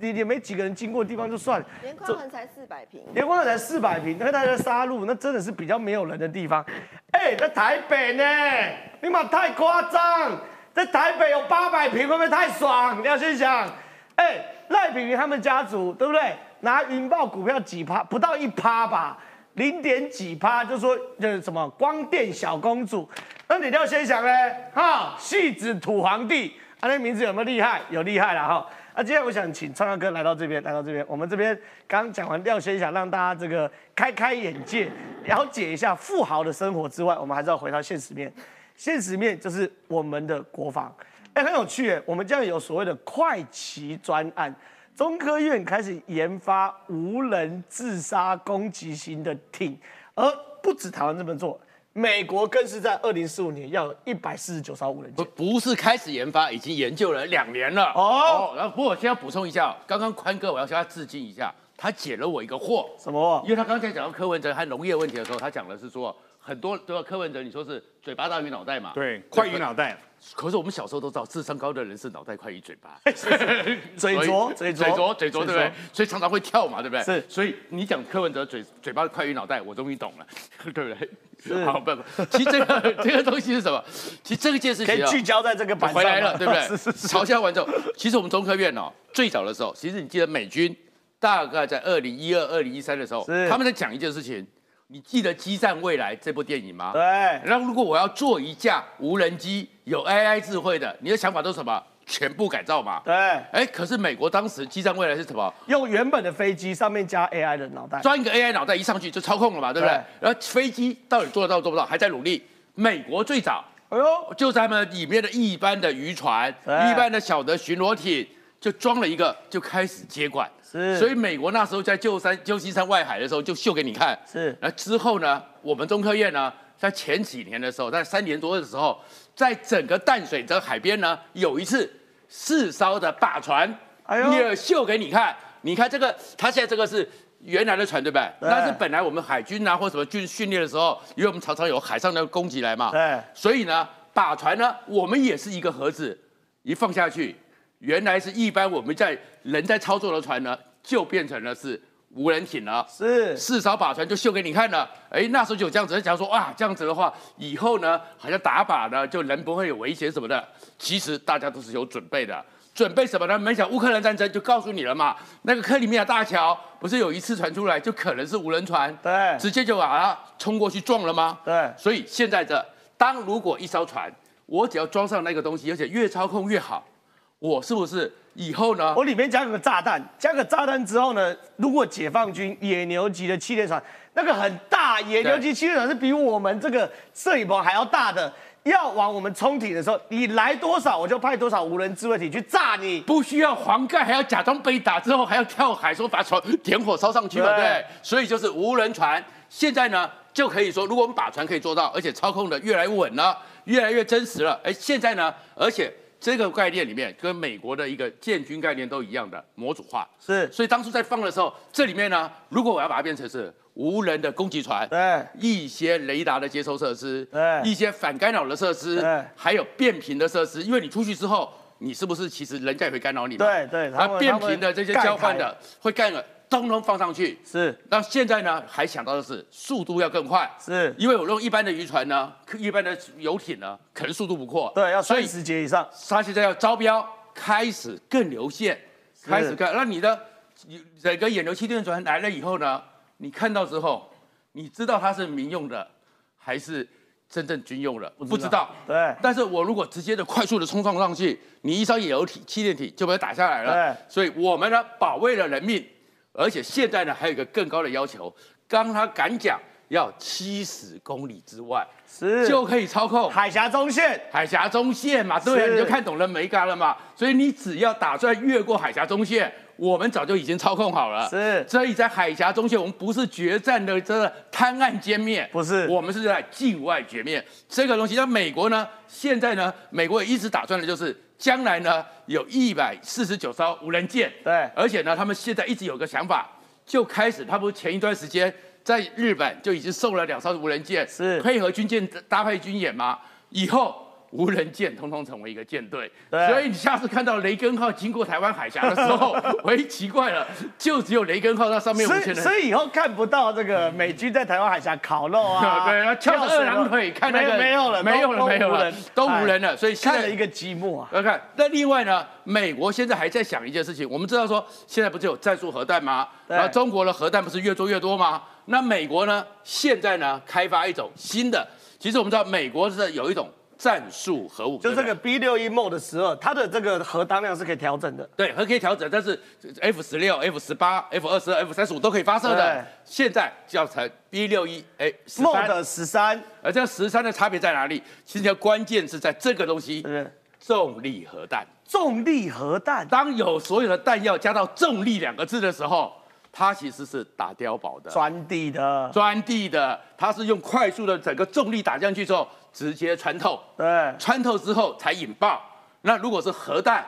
也也没几个人经过的地方就算了。盐宽才四百平，盐宽才四百平，那它的沙路那真的是比较没有人的地方。哎，在台北呢，你妈太夸张，在台北有八百平会不会太爽？你要先想，哎，赖品妤他们家族对不对？拿云豹股票几趴，不到一趴吧，零点几趴，就说就是什么光电小公主。那你要先想呢，哈，戏子土皇帝，啊，那名字有没有厉害？有厉害了哈。那今天我想请唱唱哥来到这边，来到这边。我们这边刚讲完廖先想让大家这个开开眼界，了解一下富豪的生活之外，我们还是要回到现实面。现实面就是我们的国防，哎，很有趣哎。我们将有所谓的快骑专案，中科院开始研发无人自杀攻击型的艇，而不止台湾这么做。美国更是在二零四五年要一百四十九艘无人机，不不是开始研发，已经研究了两年了。哦，然后不过我先要补充一下，刚刚宽哥我要向他致敬一下，他解了我一个惑。什么？因为他刚才讲到柯文哲和农业问题的时候，他讲的是说很多都要？柯文哲你说是嘴巴大于脑袋嘛？对，快于脑袋。可是我们小时候都知道，智商高的人是脑袋快于嘴巴，嘴拙，嘴拙，嘴拙，嘴拙，对不对？所以常常会跳嘛，对不对？是。所以你讲柯文哲嘴嘴巴快于脑袋，我终于懂了，对不对？好，不不，其实这个 这个东西是什么？其实这个件事情可以聚焦在这个板回来了，对不对？嘲笑完之后，其实我们中科院哦，最早的时候，其实你记得美军大概在二零一二、二零一三的时候，他们在讲一件事情。你记得《激战未来》这部电影吗？对。然后如果我要做一架无人机，有 AI 智慧的，你的想法都是什么？全部改造嘛。对。哎，可是美国当时《激战未来》是什么？用原本的飞机上面加 AI 的脑袋，装一个 AI 脑袋一上去就操控了嘛，对不对？然后飞机到底做得到做不到？还在努力。美国最早，哎呦，就在他们里面的一般的渔船、一般的小的巡逻艇，就装了一个，就开始接管。是所以美国那时候在旧山旧金山外海的时候就秀给你看。是。那之后呢，我们中科院呢，在前几年的时候，在三年多的时候，在整个淡水这个海边呢，有一次四艘的大船，哎呦，也秀给你看。你看这个，它现在这个是原来的船，对不对？那是本来我们海军啊或什么军训练的时候，因为我们常常有海上的攻击来嘛。对。所以呢，靶船呢，我们也是一个盒子，一放下去。原来是一般我们在人在操作的船呢，就变成了是无人艇了。是四艘把船就秀给你看了。哎，那时候就这样子，假如说哇，这样子的话，以后呢，好像打靶呢，就人不会有危险什么的。其实大家都是有准备的，准备什么呢？没想乌克兰战争就告诉你了嘛。那个克里米亚大桥不是有一次传出来，就可能是无人船，对，直接就把它冲过去撞了吗？对。所以现在这，当如果一艘船，我只要装上那个东西，而且越操控越好。我是不是以后呢？我里面加个炸弹，加个炸弹之后呢？如果解放军野牛级的气垫船，那个很大，野牛级气垫船是比我们这个摄影棚还要大的，要往我们冲艇的时候，你来多少，我就派多少无人自卫艇去炸你，不需要黄盖，还要假装被打之后还要跳海，说把船点火烧上去嘛，对。所以就是无人船，现在呢就可以说，如果我们把船可以做到，而且操控的越来越稳了，越来越真实了。哎，现在呢，而且。这个概念里面跟美国的一个建军概念都一样的模组化，是。所以当初在放的时候，这里面呢，如果我要把它变成是无人的攻击船，对，一些雷达的接收设施，对，一些反干扰的设施，对，还有变频的设施，因为你出去之后，你是不是其实人家也会干扰你？对对，它变频的这些交换的会干扰。通通放上去是，那现在呢还想到的是速度要更快，是因为我用一般的渔船呢，一般的游艇呢，可能速度不快，对，要三十节以上。他现在要招标，开始更流线，开始更，那你的整个引流气垫船来了以后呢，你看到之后，你知道它是民用的还是真正军用了，不知道。对。但是我如果直接的快速的冲撞上去，你一艘野游体、气垫体就被它打下来了。对。所以我们呢，保卫了人命，而且现在呢，还有一个更高的要求，刚他敢讲要七十公里之外是就可以操控海峡中线，海峡中线嘛，对啊，你就看懂了没干了嘛。所以你只要打算越过海峡中线。我们早就已经操控好了，是，所以在海峡中线，我们不是决战的这个滩岸歼灭，不是，我们是在境外歼灭这个东西。那美国呢？现在呢？美国也一直打算的就是将来呢，有一百四十九艘无人舰，对，而且呢，他们现在一直有个想法，就开始，他不是前一段时间在日本就已经送了两艘无人舰，是配合军舰搭配军演吗？以后。无人舰通通成为一个舰队，所以你下次看到雷根号经过台湾海峡的时候，喂，奇怪了，就只有雷根号那上面。五千人，所以以后看不到这个美军在台湾海峡烤肉啊，对，翘二郎腿看那个没有了，没有了，没有了，都无人了。所以看了一个寂寞啊。来看，那另外呢，美国现在还在想一件事情，我们知道说现在不是有战术核弹吗？然后中国的核弹不是越做越多吗？那美国呢，现在呢开发一种新的，其实我们知道美国是有一种。战术核武，就这个 B 六一 Mod 十二，它的这个核当量是可以调整的。对，核可以调整，但是 F 十六、F 十八、F 二十二、F 三十五都可以发射的。现在叫成 B 六一哎，Mod 十三，而这十三的差别在哪里？其实关键是在这个东西，重力核弹。重力核弹，当有所有的弹药加到重力两个字的时候。它其实是打碉堡的，钻地的，钻地的，它是用快速的整个重力打上去之后，直接穿透，对，穿透之后才引爆。那如果是核弹，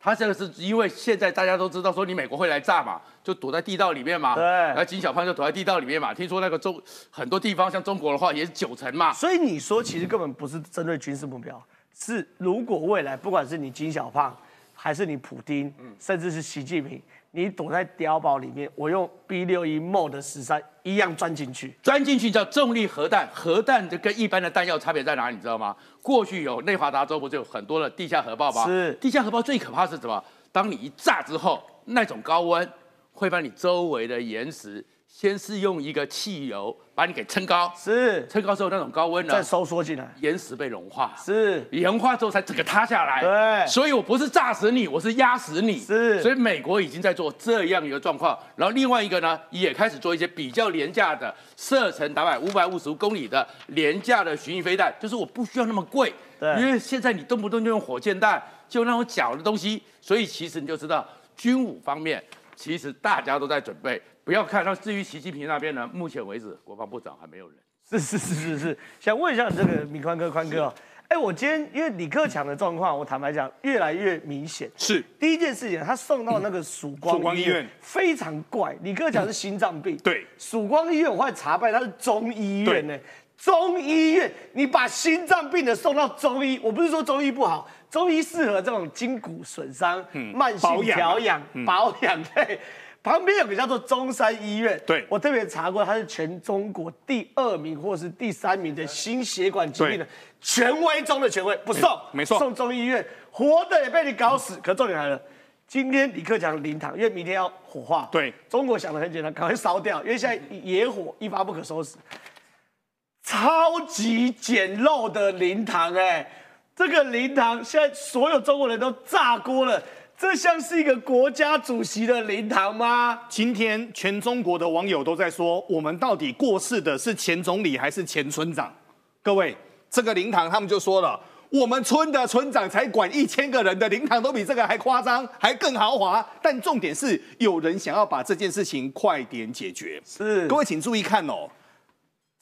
它这个是因为现在大家都知道说你美国会来炸嘛，就躲在地道里面嘛，对，那金小胖就躲在地道里面嘛。听说那个中很多地方像中国的话也是九成嘛，所以你说其实根本不是针对军事目标，是如果未来不管是你金小胖，还是你普丁，甚至是习近平。你躲在碉堡里面，我用 B 六一 Mod 十三一样钻进去，钻进去叫重力核弹。核弹的跟一般的弹药差别在哪里？你知道吗？过去有内华达州不是有很多的地下核爆吗？是。地下核爆最可怕是什么？当你一炸之后，那种高温会把你周围的岩石。先是用一个汽油把你给撑高，是撑高之后那种高温呢，再收缩进来，岩石被融化，是融化之后才整个塌下来。对，所以我不是炸死你，我是压死你。是，所以美国已经在做这样一个状况，然后另外一个呢，也开始做一些比较廉价的射程达百五百五十公里的廉价的巡弋飞弹，就是我不需要那么贵。对，因为现在你动不动就用火箭弹，就那种小的东西，所以其实你就知道军武方面，其实大家都在准备。不要看，那至于习近平那边呢？目前为止，国防部长还没有人。是是是是是，想问一下你这个米宽哥、宽哥，哎，我今天因为李克强的状况，我坦白讲越来越明显。是第一件事情，他送到那个曙光医院，非常怪。李克强是心脏病，对，曙光医院我后来查办，他是中医院呢。中医院，你把心脏病的送到中医，我不是说中医不好，中医适合这种筋骨损伤、慢性调养、保养对。旁边有个叫做中山医院，对。我特别查过，它是全中国第二名或是第三名的心血管疾病的权威中的权威，不送，没错，送中医院，活的也被你搞死。可重点来了，今天李克强灵堂，因为明天要火化，对，中国想的很简单，赶快烧掉，因为现在野火一发不可收拾，超级简陋的灵堂，哎，这个灵堂现在所有中国人都炸锅了。这像是一个国家主席的灵堂吗？今天全中国的网友都在说，我们到底过世的是前总理还是前村长？各位，这个灵堂他们就说了，我们村的村长才管一千个人的灵堂都比这个还夸张，还更豪华。但重点是，有人想要把这件事情快点解决。是，各位请注意看哦，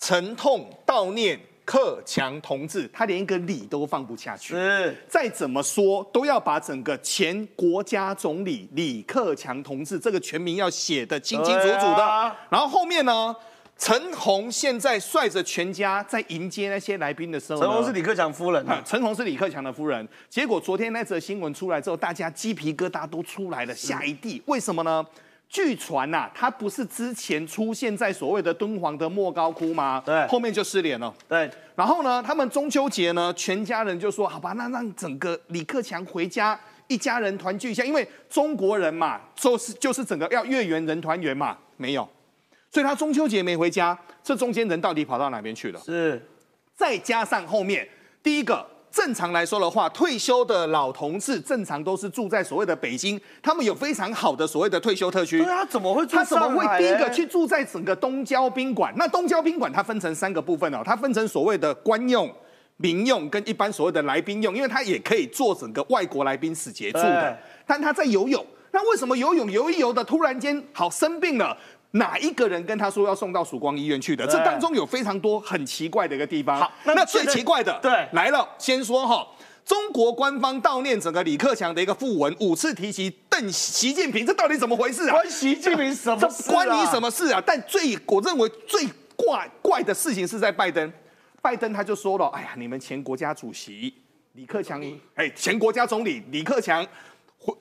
沉痛悼念。克强同志，他连一个理都放不下去。是，再怎么说都要把整个前国家总理李克强同志这个全名要写的清清楚楚的。然后后面呢，陈红现在率着全家在迎接那些来宾的时候，陈红是李克强夫人啊，陈红是李克强的夫人。结果昨天那则新闻出来之后，大家鸡皮疙瘩都出来了，吓一地。为什么呢？据传呐，他不是之前出现在所谓的敦煌的莫高窟吗？对，后面就失联了。对，然后呢，他们中秋节呢，全家人就说：“好吧，那让整个李克强回家，一家人团聚一下。”因为中国人嘛，就是就是整个要月圆人团圆嘛，没有，所以他中秋节没回家。这中间人到底跑到哪边去了？是，再加上后面第一个。正常来说的话，退休的老同志正常都是住在所谓的北京，他们有非常好的所谓的退休特区。对啊，怎么会住他怎么会第一个去住在整个东郊宾馆？那东郊宾馆它分成三个部分哦，它分成所谓的官用、民用跟一般所谓的来宾用，因为它也可以做整个外国来宾使节住的。但他在游泳，那为什么游泳游一游的突然间好生病了？哪一个人跟他说要送到曙光医院去的？对这当中有非常多很奇怪的一个地方。好那那最奇怪的，对来了，先说哈。中国官方悼念整个李克强的一个副文，五次提及邓习近平，这到底怎么回事啊？关习近平什么事啊关你什么事啊？但最我认为最怪怪的事情是在拜登，拜登他就说了，哎呀，你们前国家主席李克强，哎，前国家总理李克强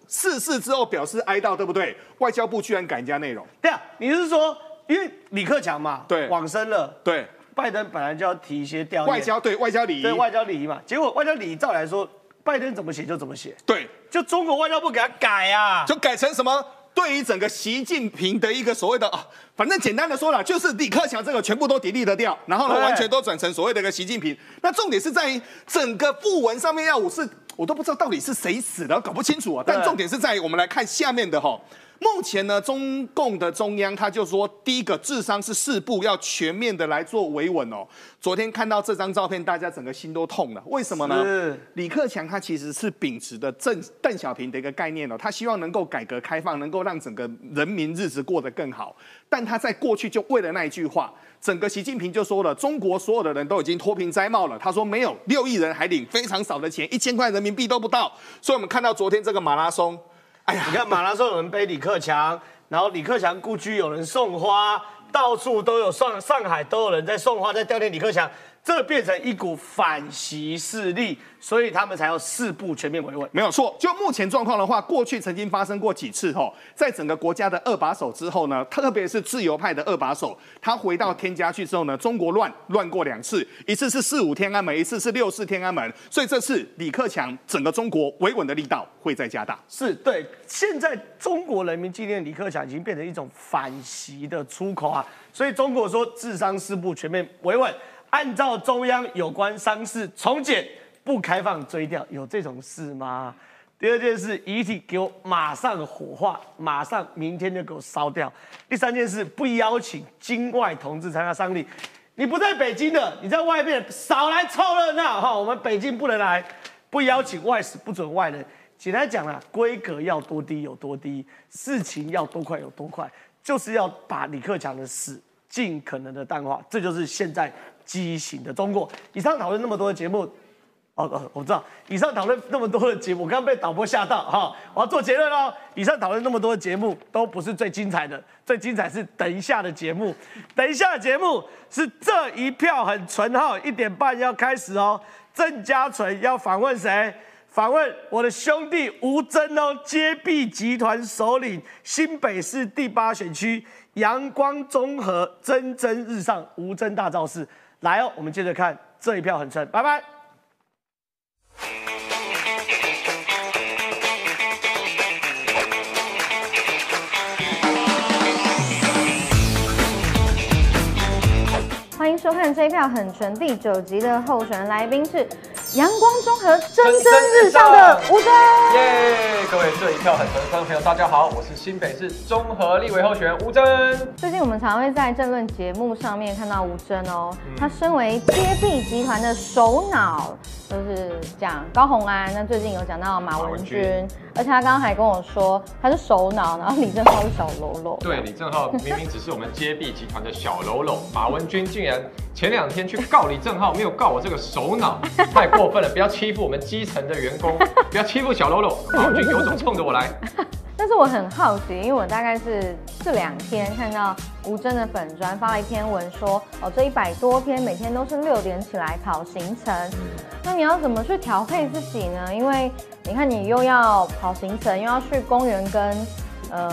逝世之后表示哀悼，对不对？外交部居然改人家内容，对啊，你是说因为李克强嘛，对往生了，对，拜登本来就要提一些调外交对外交礼仪，对外交礼仪嘛，结果外交礼仪照理来说，拜登怎么写就怎么写，对，就中国外交部给他改啊，就改成什么？对于整个习近平的一个所谓的啊，反正简单的说了，就是李克强这个全部都 delete 掉，然后呢，完全都转成所谓的一个习近平。那重点是在于整个副文上面要我是我都不知道到底是谁死的，搞不清楚啊。但重点是在于我们来看下面的哈。目前呢，中共的中央他就说，第一个智商是四步要全面的来做维稳哦。昨天看到这张照片，大家整个心都痛了。为什么呢？李克强他其实是秉持的邓邓小平的一个概念哦，他希望能够改革开放，能够让整个人民日子过得更好。但他在过去就为了那一句话，整个习近平就说了，中国所有的人都已经脱贫摘帽了。他说没有六亿人还领非常少的钱，一千块人民币都不到。所以我们看到昨天这个马拉松，哎呀，你看马拉松有人背李克强，然后李克强故居有人送花，到处都有上上海都有人在送花，在悼念李克强，这变成一股反习势力，所以他们才要四步全面维稳。没有错，就目前状况的话，过去曾经发生过几次吼，在整个国家的二把手之后呢，特别是自由派的二把手，他回到天家去之后呢，中国乱乱过两次，一次是四五天安门，一次是六四天安门，所以这次李克强整个中国维稳的力道会再加大。是对，现在中国人民纪念李克强已经变成一种反习的出口啊，所以中国说智商四步全面维稳，按照中央有关丧事从简不开放追悼，有这种事吗？第二件事，遗体给我马上火化，马上明天就给我烧掉。第三件事，不邀请境外同志参加丧礼。你不在北京的，你在外面少来凑热闹哈。我们北京不能来，不邀请外使，不准外人。简单讲啦，规格要多低有多低，事情要多快有多快，就是要把李克强的死尽可能的淡化，这就是现在畸形的中国。以上讨论那么多的节目，哦哦，我知道，以上讨论那么多的节目，我刚刚被导播吓到哈，我要做结论哦。以上讨论那么多的节目都不是最精彩的，最精彩是等一下的节目。等一下的节目是这一票很纯哈，一点半要开始哦。郑家纯要访问谁？访问我的兄弟吴征哦，接臂集团首领，新北市第八选区阳光综合蒸蒸日上，吴征大造势来哦。我们接着看这一票很纯，拜拜。欢迎收看这一票很纯第九集的候选来宾是阳光综合蒸蒸日上的吴征。耶！各位这一票很多的观众朋友，大家好，我是新北市综合立委候选人吴征。最近我们常会在政论节目上面看到吴征哦，他身为接地集团的首脑，就是讲高红安，那最近有讲到马文君，而且他刚刚还跟我说他是首脑，然后李正浩是小喽啰。对，李正浩明明只是我们接臂集团的小喽啰，马文君竟然前两天去告李正浩，没有告我这个首脑，太过分了！不要欺负我们基层的员工，不要欺负小喽啰。马文君有种冲着我来。但是我很好奇，因为我大概是这两天看到吴真的粉砖发了一篇文说，哦，这一百多天每天都是六点起来跑行程，那你要怎么去调配自己呢？因为你看你又要跑行程，又要去公园跟呃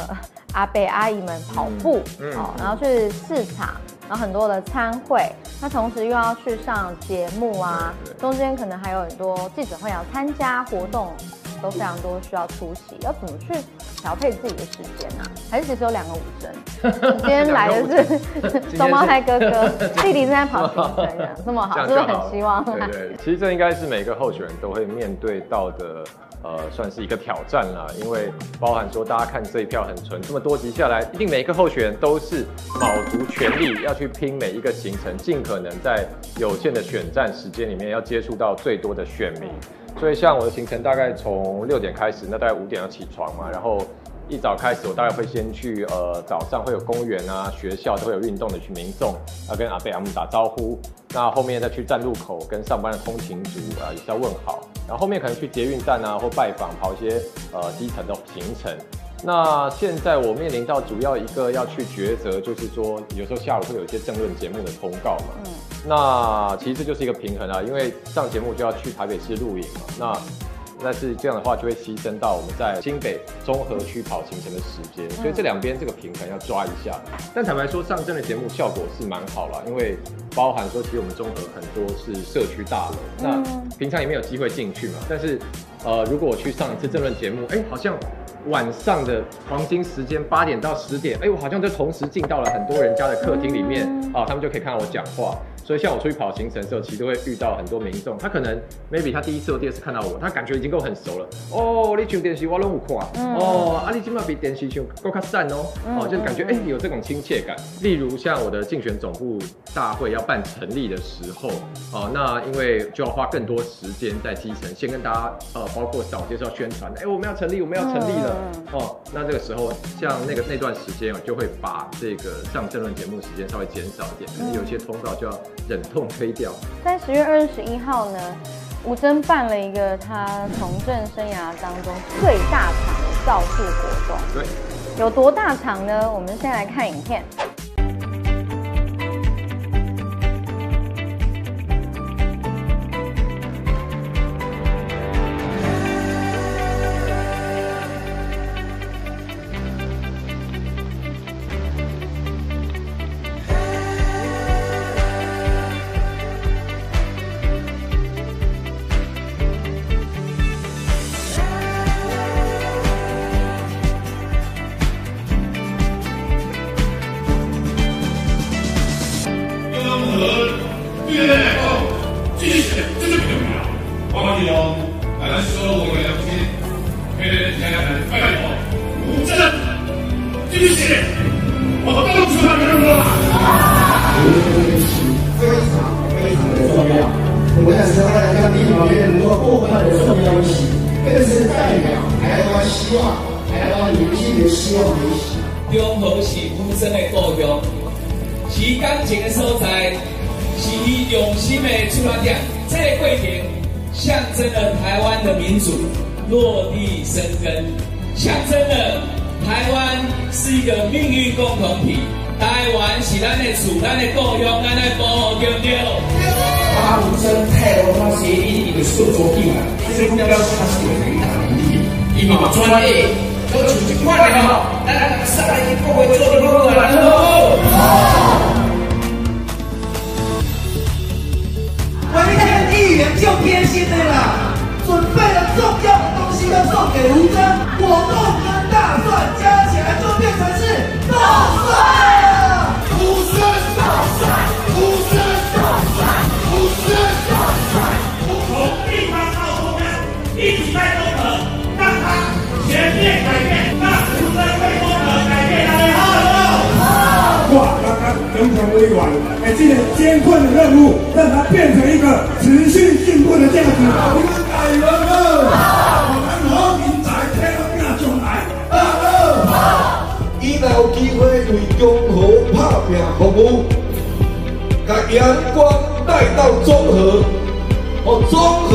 阿伯阿姨们跑步，嗯哦，然后去市场，然后很多的餐会，那同时又要去上节目啊，中间可能还有很多记者会要参加活动。都非常多需要出席，要怎么去调配自己的时间呢？还是其实有两个武针？今天来的是双胞胎哥哥，弟弟正在跑行程，这么好，是不是很希望？对对，其实这应该是每个候选人都会面对到的。呃，算是一个挑战了，因为包含说大家看这一票很纯，这么多集下来，一定每一个候选人都是卯足全力要去拼每一个行程，尽可能在有限的选战时间里面要接触到最多的选民。所以像我的行程大概从六点开始，那大概五点要起床嘛，然后。一早开始，我大概会先去，呃，早上会有公园啊、学校都会有运动的去民众，要跟阿贝阿姆打招呼。那后面再去站路口跟上班的通勤族啊，也是要问好。然后后面可能去捷运站啊，或拜访，跑一些呃基层的行程。那现在我面临到主要一个要去抉择，就是说有时候下午会有一些政论节目的通告嘛。嗯。那其实这就是一个平衡啊，因为上节目就要去台北市露营嘛。那但是这样的话就会牺牲到我们在新北综合区跑行程的时间，所以这两边这个平衡要抓一下。但坦白说，上阵的节目效果是蛮好了，因为包含说其实我们综合很多是社区大楼，那平常也没有机会进去嘛。但是呃，如果我去上一次政论节目，哎，好像晚上的黄金时间八点到十点，哎，我好像就同时进到了很多人家的客厅里面啊，他们就可以看到我讲话。所以像我出去跑行程的时候，其实都会遇到很多民众。他可能 maybe 他第一次或第二次看到我，他感觉已经跟我很熟了。哦，你上电视我拢有看。哦，啊，你今码比电视上够卡赞哦。哦，就感觉哎有这种亲切感。例如像我的竞选总部大会要办成立的时候，哦，那因为就要花更多时间在基层，先跟大家呃，包括早介绍宣传。哎，我们要成立，我们要成立了。哦，那这个时候像那个那段时间我，就会把这个上政论节目时间稍微减少一点，可能有些通告就要。忍痛推掉。在十月二十一号呢，吴征办了一个他从政生涯当中最大场的造势活动。对，有多大场呢？我们先来看影片。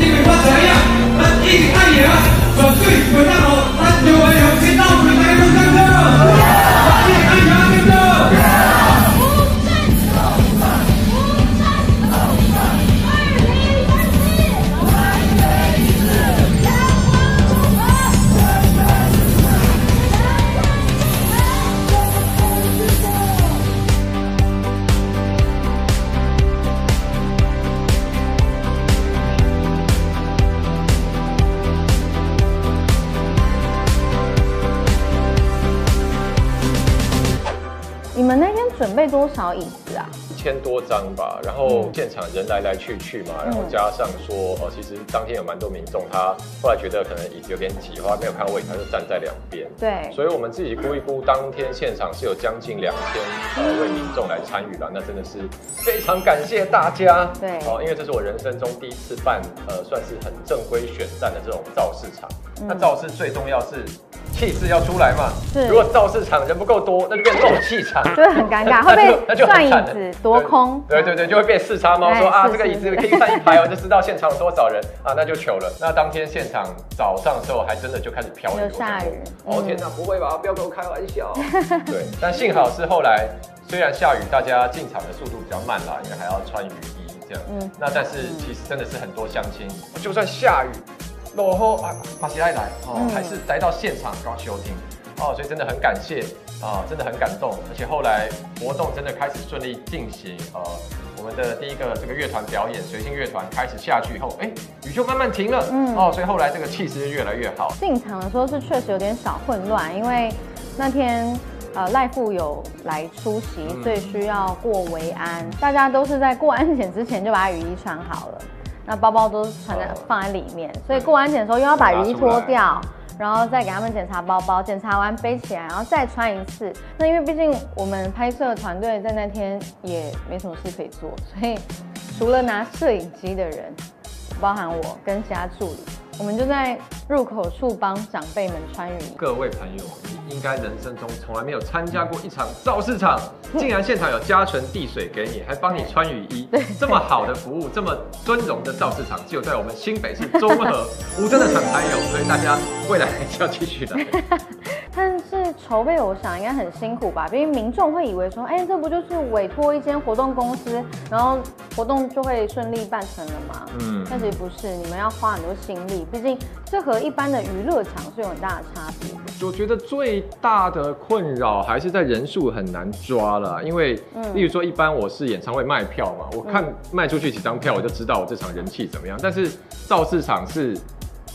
赢。转队滚大头，篮球为有少椅子啊？一千多张吧，然后现场人来来去去嘛，然后加上说，呃，其实当天有蛮多民众，他后来觉得可能椅子有点挤，后来没有看到位置，他就站在两边。对所以我们自己估一估，当天现场是有将近两千呃位民众来参与了，那真的是非常感谢大家。对哦，因为这是我人生中第一次办，呃，算是很正规选战的这种造势场。嗯那造势最重要是气势要出来嘛，是如果造势场人不够多，那就变漏气场，就会很尴尬，会被那就算椅子夺空。对对对，就会被四叉猫哎说啊，是这个椅子可以站一排我，就知道现场有多少人啊，那就糗了。那当天现场早上的时候，还真的就开始飘雨，下雨嗯哦天哪，不会吧？不要跟我开玩笑。对，但幸好是后来虽然下雨，大家进场的速度比较慢啦，因为还要穿雨衣这样。嗯那但是其实真的是很多相亲，就算下雨，落后啊，马西来来哦，嗯还是来到现场刚休听。哦，所以真的很感谢啊，真的很感动，而且后来活动真的开始顺利进行，呃，我们的第一个这个乐团表演，随性乐团开始下去以后，哎，雨就慢慢停了，嗯哦，所以后来这个气势越来越好。进场的时候是确实有点小混乱，因为那天呃赖富有来出席，嗯所以需要过维安，大家都是在过安检之前就把雨衣穿好了，那包包都是穿在、放在里面，所以过安检的时候又要把雨衣脱掉。然后再给他们检查包包，检查完背起来，然后再穿一次。那因为毕竟我们拍摄团队在那天也没什么事可以做，所以除了拿摄影机的人，包含我跟其他助理，我们就在入口处帮长辈们穿雨衣。各位朋友，你应该人生中从来没有参加过一场造市场，竟然现场有加纯递水给你，还帮你穿雨衣，这么好的服务，这么尊荣的造市场，只有在我们新北市中和 吴镇的厂才有，所以大家未来还是要继续来。筹备我想应该很辛苦吧，因为民众会以为说，哎，这不就是委托一间活动公司，然后活动就会顺利办成了嘛？嗯但其实不是，你们要花很多心力，毕竟这和一般的娱乐场是有很大的差别。我觉得最大的困扰还是在人数很难抓了，因为，嗯例如说，一般我是演唱会卖票嘛，我看卖出去几张票，我就知道我这场人气怎么样。但是造市场是，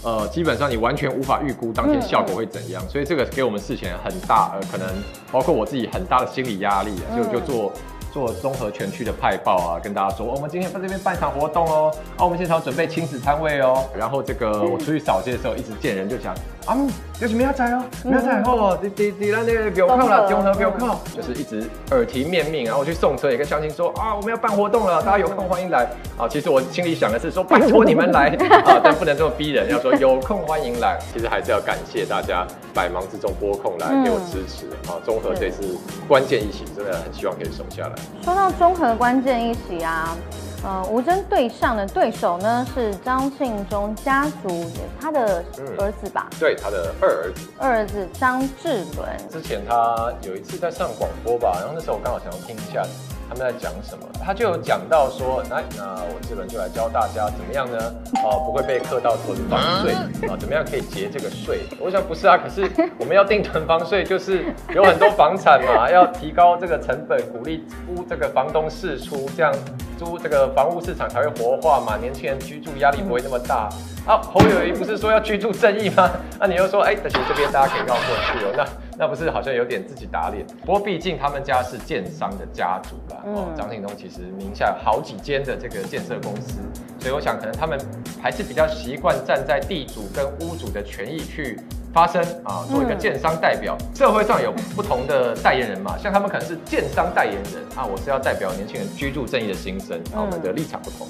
呃，基本上你完全无法预估当天效果会怎样，所以这个给我们事前很大，呃，可能包括我自己很大的心理压力，啊所以我就做。做综合全区的派报啊，跟大家说，我们今天在这边办一场活动哦，啊，我们现场准备亲子摊位哦，然后这个我出去扫街的时候，一直见人就想，啊，嗯有什么要摘哦，没有仔哦，你你你那那个表靠了，综合表靠，就是一直耳提面命，然后我去送车也跟相亲说，啊，我们要办活动了，大家有空欢迎来，啊，其实我心里想的是说，拜托你们来，啊，但不能这么逼人，要说有空欢迎来，其实还是要感谢大家百忙之中拨空来给我支持，啊，综合这次关键一席真的很希望可以守下来。说到综合关键一席啊，呃，吴征对上的对手呢是张信忠家族，也他的儿子吧，对他的二儿子，二儿子张志伦。之前他有一次在上广播吧，然后那时候我刚好想要听一下他们在讲什么，他就有讲到说，那那我志伦就来教大家怎么样呢？哦、不会被课到囤房税啊、怎么样可以结这个税？我想不是啊，可是我们要定囤房税，就是有很多房产嘛，要提高这个成本，鼓励租这个房东释出，这样租这个房屋市场才会活化嘛，年轻人居住压力不会那么大。啊，侯友谊不是说要居住正义吗？那、你又说，哎、但其实这边大家可以绕过去哦，那那不是好像有点自己打脸？不过毕竟他们家是建商的家族啦，哦，张庆东其实名下有好几间的这个建设公司，所以我想可能他们还是比较习惯站在地主跟屋主的权益去发声啊，做一个建商代表。社会上有不同的代言人嘛，像他们可能是建商代言人啊，我是要代表年轻人居住正义的心声，啊，我们的立场不同。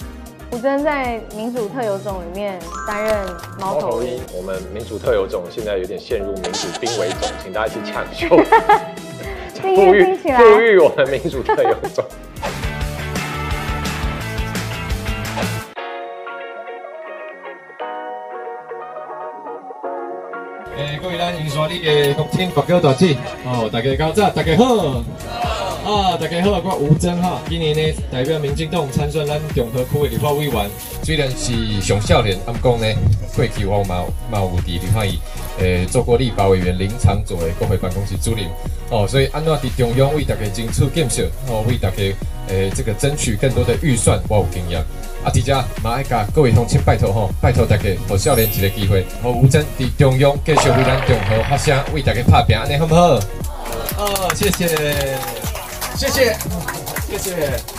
吴尊在民主特有种里面担任猫头鹰，我们民主特有种现在有点陷入民主兵为种，请大家一起抢救，第一个听起来富裕我们民主特有种。诶，各位咱银山里的国青国教大姐，哦，大家高早，大家好。啊，大家好，我吴征哈，今年呢代表民进党参选咱中和区的立法委员，虽然是上少年，不过呢，过去我嘛嘛有伫立法院，诶，做过立法委员林长佐的国会办公室主任，哦，所以安怎伫中央为大家争取建设，哦，为大家诶这个争取更多的预算，我有经验。啊，伫遮嘛爱甲各位乡亲拜托吼，拜托大家，互少年一个机会，互吴征伫中央继续为咱中和发声，为大家拍拼，安尼好不好？哦，谢谢。谢谢，谢谢。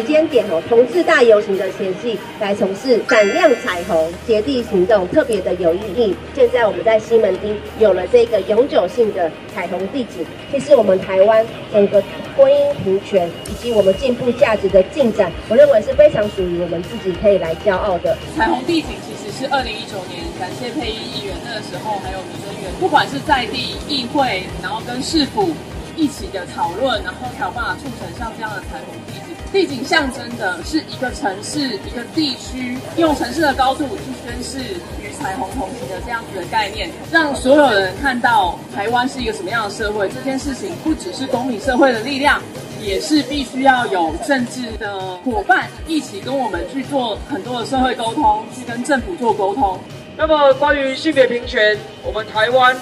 时间点哦，同志大游行的前夕，来从事闪亮彩虹接地行动，特别的有意义。现在我们在西门町有了这个永久性的彩虹地景，这是我们台湾整个婚姻平权以及我们进步价值的进展，我认为是非常属于我们自己可以来骄傲的。彩虹地景其实是二零一九年，感谢配音议员那个时候，还有民生员，不管是在地议会，然后跟市府。一起的讨论，然后才有办法促成像这样的彩虹地景。地景象征的是一个城市、一个地区，用城市的高度去宣示与彩虹同行的这样子的概念，让所有人看到台湾是一个什么样的社会。这件事情不只是公民社会的力量，也是必须要有政治的伙伴一起跟我们去做很多的社会沟通，去跟政府做沟通。那么关于性别平权，我们台湾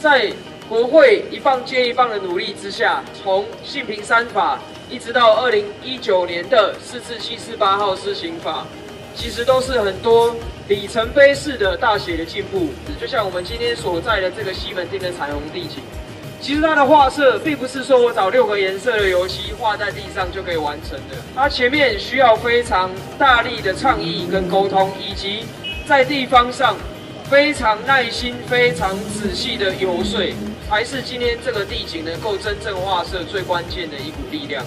在。国会一棒接一棒的努力之下，从性平三法一直到二零一九年的四四七四八号施行法，其实都是很多里程碑式的大写的进步。就像我们今天所在的这个西门町的彩虹地景，其实它的画色并不是说我找六个颜色的油漆画在地上就可以完成的，它前面需要非常大力的倡议跟沟通，以及在地方上非常耐心、非常仔细的游说。还是今天这个地景能够真正画设最关键的一股力量。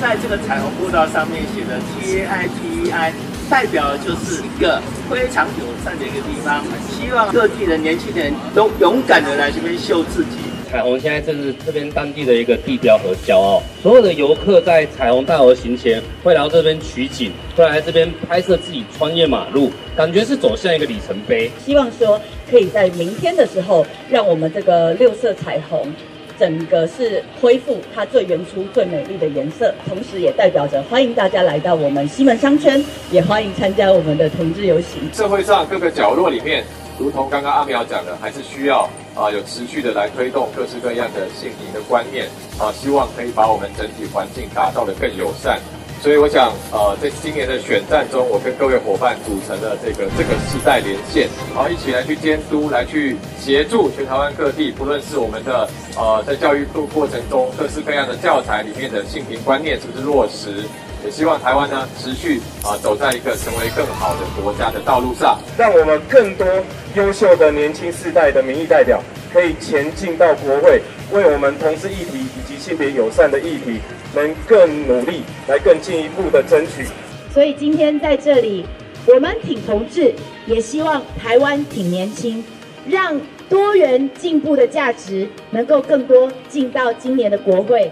在这个彩虹步道上面写的 T A I T E I，代表的就是一个非常友善的一个地方。希望各地的年轻人都勇敢的来这边秀自己。彩虹现在正是这边当地的一个地标和骄傲。所有的游客在彩虹大游行前会来到这边取景，会来这边拍摄自己穿越马路，感觉是走向一个里程碑。希望说可以在明天的时候，让我们这个六色彩虹整个是恢复它最原初、最美丽的颜色，同时也代表着欢迎大家来到我们西门商圈，也欢迎参加我们的同志游行。社会上各个角落里面。如同刚刚阿苗讲的，还是需要啊有持续的来推动各式各样的性平的观念啊，希望可以把我们整体环境打造的更友善。所以我想，呃，在今年的选战中，我跟各位伙伴组成了这个这个世代连线，然后一起来去监督，来去协助全台湾各地，不论是我们的呃在教育过过程中各式各样的教材里面的性平观念是不是落实。也希望台湾呢持续啊走在一个成为更好的国家的道路上，让我们更多优秀的年轻世代的民意代表可以前进到国会，为我们同志议题以及性别友善的议题，能更努力来更进一步的争取。所以今天在这里，我们挺同志，也希望台湾挺年轻，让多元进步的价值能够更多进到今年的国会。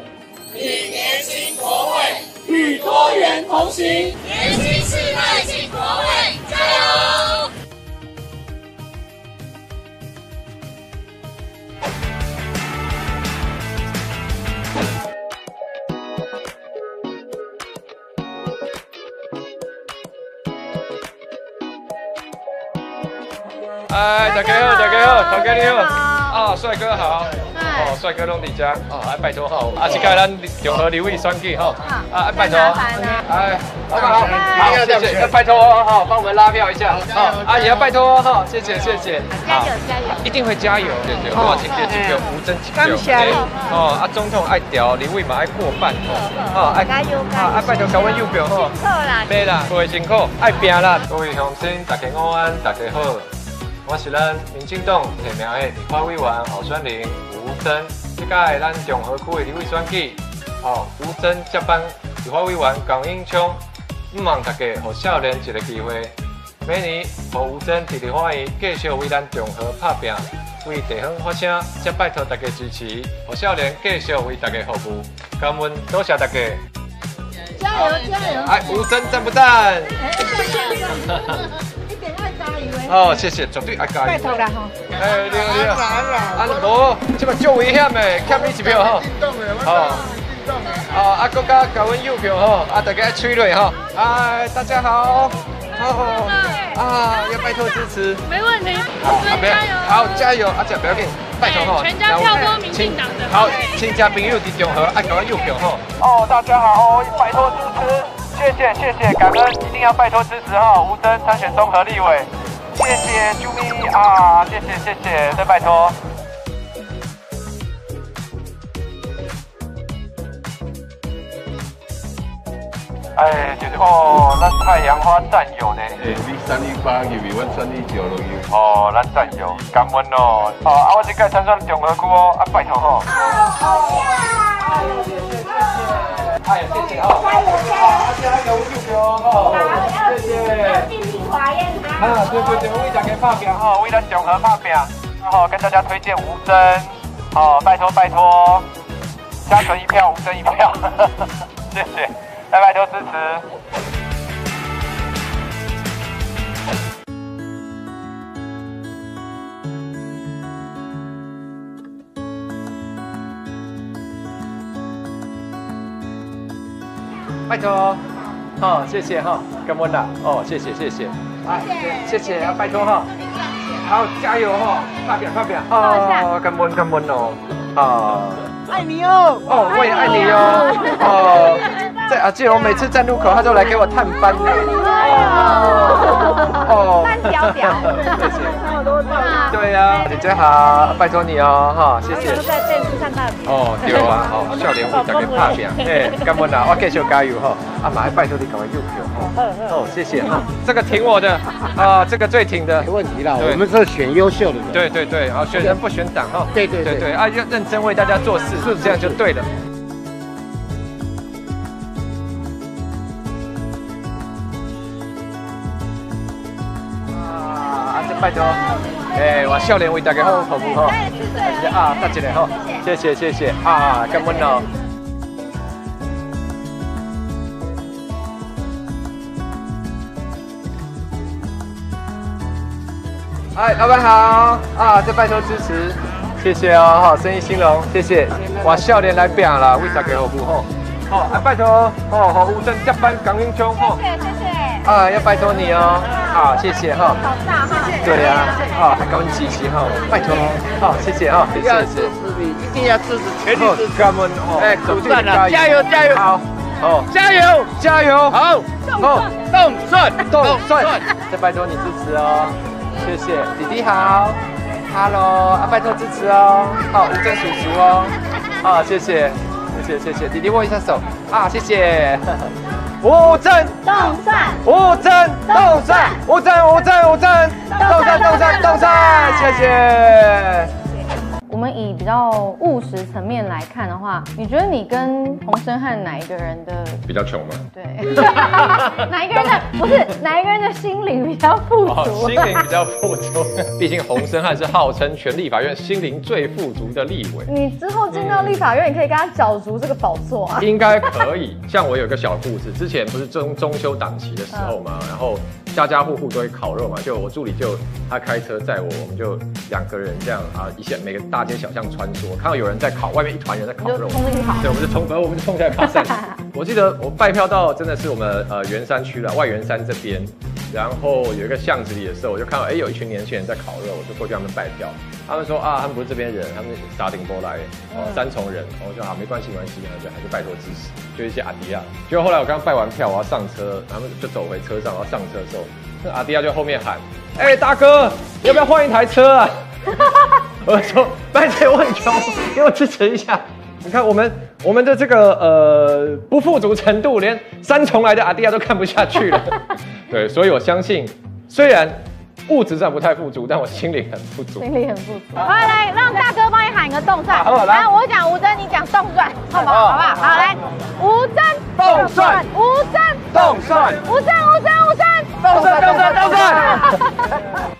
挺年轻国会。与多元同行，年轻世代进国会，加油！哎，大家好，大家好，大家你好，啊，帅哥好。哦，帅哥拢伫遮，哦，爱拜托吼，啊，即届咱中和刘伟选举吼，啊，爱拜托，哎，老板好，好，谢谢，拜托哦，好帮我们拉票一下，好，阿姨要拜托哦，谢谢，谢谢，加油，加油，一定会加油，对对，多少钱几票，无争几票，哦，啊，总统爱调，刘伟嘛爱过半，哦，爱加油，加油。啊，拜托高温右票吼，辛苦啦，没啦，各位辛苦，爱拼啦，各位乡亲，大家午安，大家好。我是咱民进党提名的立法委员候选人吴峥，这届咱中和区的立委选举，哦，吴峥接班立法委员江永昌，希望大家给少年一个机会，每年让吴峥伫立法院继续为咱中和拍拼，为地方发声，再拜托大家支持，让少年继续为大家服务，感恩多谢大家。加油加油！哎，吴峥赞不赞？哦，谢谢，绝对爱加油。拜托啦吼。哎，你好你好。啊，无，这嘛足危险的，欠你一票吼。好。哦，啊，国家给阮邮票吼，啊，大家催泪吼。哎，大家好。哦。啊，要拜托支持。没问题。好，加油。好，加油，阿姐不要紧，拜托吼。全家票都民进党的。好，亲家朋友的中和，爱搞阮邮票吼。哦，大家好，拜托支持。谢谢谢谢，感恩，一定要拜托支持哈，吴峥参选综合立委，谢谢啾咪啊，谢谢谢谢，再拜托。哎，就是哦，咱太阳花战友呢。诶，你三一八入去，我三一九落去。哦，咱战友，感恩哦。哦，啊，我这届参选中和区哦，啊，拜托吼。好，谢谢谢谢。哎，谢谢哦。加油加油！大家有目标哦。谢谢。要进行华宴哈。啊，对对对，为大家拍拼哈，为咱中和拍拼，然后跟大家推荐吴峥，好，拜托拜托，加存一票，吴峥一票，谢谢，拜拜，多支持。拜托，哦，谢谢哈，感恩啦，哦，谢谢谢谢，啊，谢谢啊，拜托哈，好，加油哈，发表发表，哦，感恩感恩哦，啊，爱你哦，哦，我也爱你哦，哦，在啊，记我每次站路口，他都来给我探班呢，哦，对呀，姐姐好，拜托你哦，哈，谢谢。都在电视上看。哦，对啊，哦，少年为大家拍拼，嘿，感恩啦，我继续加油哈，啊，马上拜托你赶快邮票哈，哦，谢谢哈，这个挺我的，啊，这个最挺的，没问题啦，对。我们是选优秀的人。对对对，啊，选人不选党哈，对对对。对对，啊，要认真为大家做事，是这样就对了。拜托，哎，我少年为大家好服务哈，啊，大家好，谢谢谢谢。啊，感恩哦。哎，老板好。啊，再拜托支持，谢谢哦，好，生意兴隆，谢谢。我少年来拼啦，为大家服务吼。好，啊，拜托，哦，好，吴峥接班赶英兄吼。谢谢谢谢。啊，要拜托你哦，好，谢谢哈。好大哈。对呀，啊，还高支持哈，拜托，好，谢谢哈，谢谢。支持你，一定要支持，全力支持。哎，总算了，加油。加油！好，哦，加油。加油，好，好，动顺动顺，再拜托你支持哦，谢谢，弟弟好，Hello，啊，拜托支持哦，好，吴峥叔叔哦，好，谢谢，谢谢谢谢，弟弟握一下手，啊，谢谢，吴峥动算，五针动算，五针五针五针动算动算动算，谢谢。以比较务实层面来看的话，你觉得你跟洪生汉哪一个人的比较穷吗？对，哪一个人的不是哪一个人的心灵比较富足？哦，心灵比较富足，毕竟洪生汉是号称全立法院心灵最富足的立委。你之后进到立法院，你可以跟他角逐这个宝座啊。应该可以。像我有一个小故事，之前不是中中秋档期的时候嘛，然后家家户户都会烤肉嘛，就我助理就他开车载我，我们就两个人这样啊，一线每个大街小巷穿梭，看到有人在烤，外面一团人在烤肉，冲进去烤，对，我们就冲，然后我们就冲下来 爬山。我记得我拜票到真的是我们呃圆山区了，外圆山这边，然后有一个巷子里的时候，我就看到哎有一群年轻人在烤肉，我就过去他们拜票，他们说啊他们不是这边人，他们是沙丁波来，哦三重人，我就好没关系没关系，然后就还是拜托支持，就一些阿迪亚。结果后来我刚拜完票，我要上车，他们就走回车上，我要上车的时候，那阿迪亚就后面喊，哎大哥要不要换一台车啊？我说拜托我很穷，给我支持一下。你看我们我们的这个呃不富足程度，连三重来的阿迪亚都看不下去了。对，所以我相信，虽然物质上不太富足，但我心里很富足。心里很富足。好，来让大哥帮你喊一个动算。好来我讲吴真，你讲动算，好不好？好好不好？好，来，吴真动算吴真动算吴真吴真吴真动算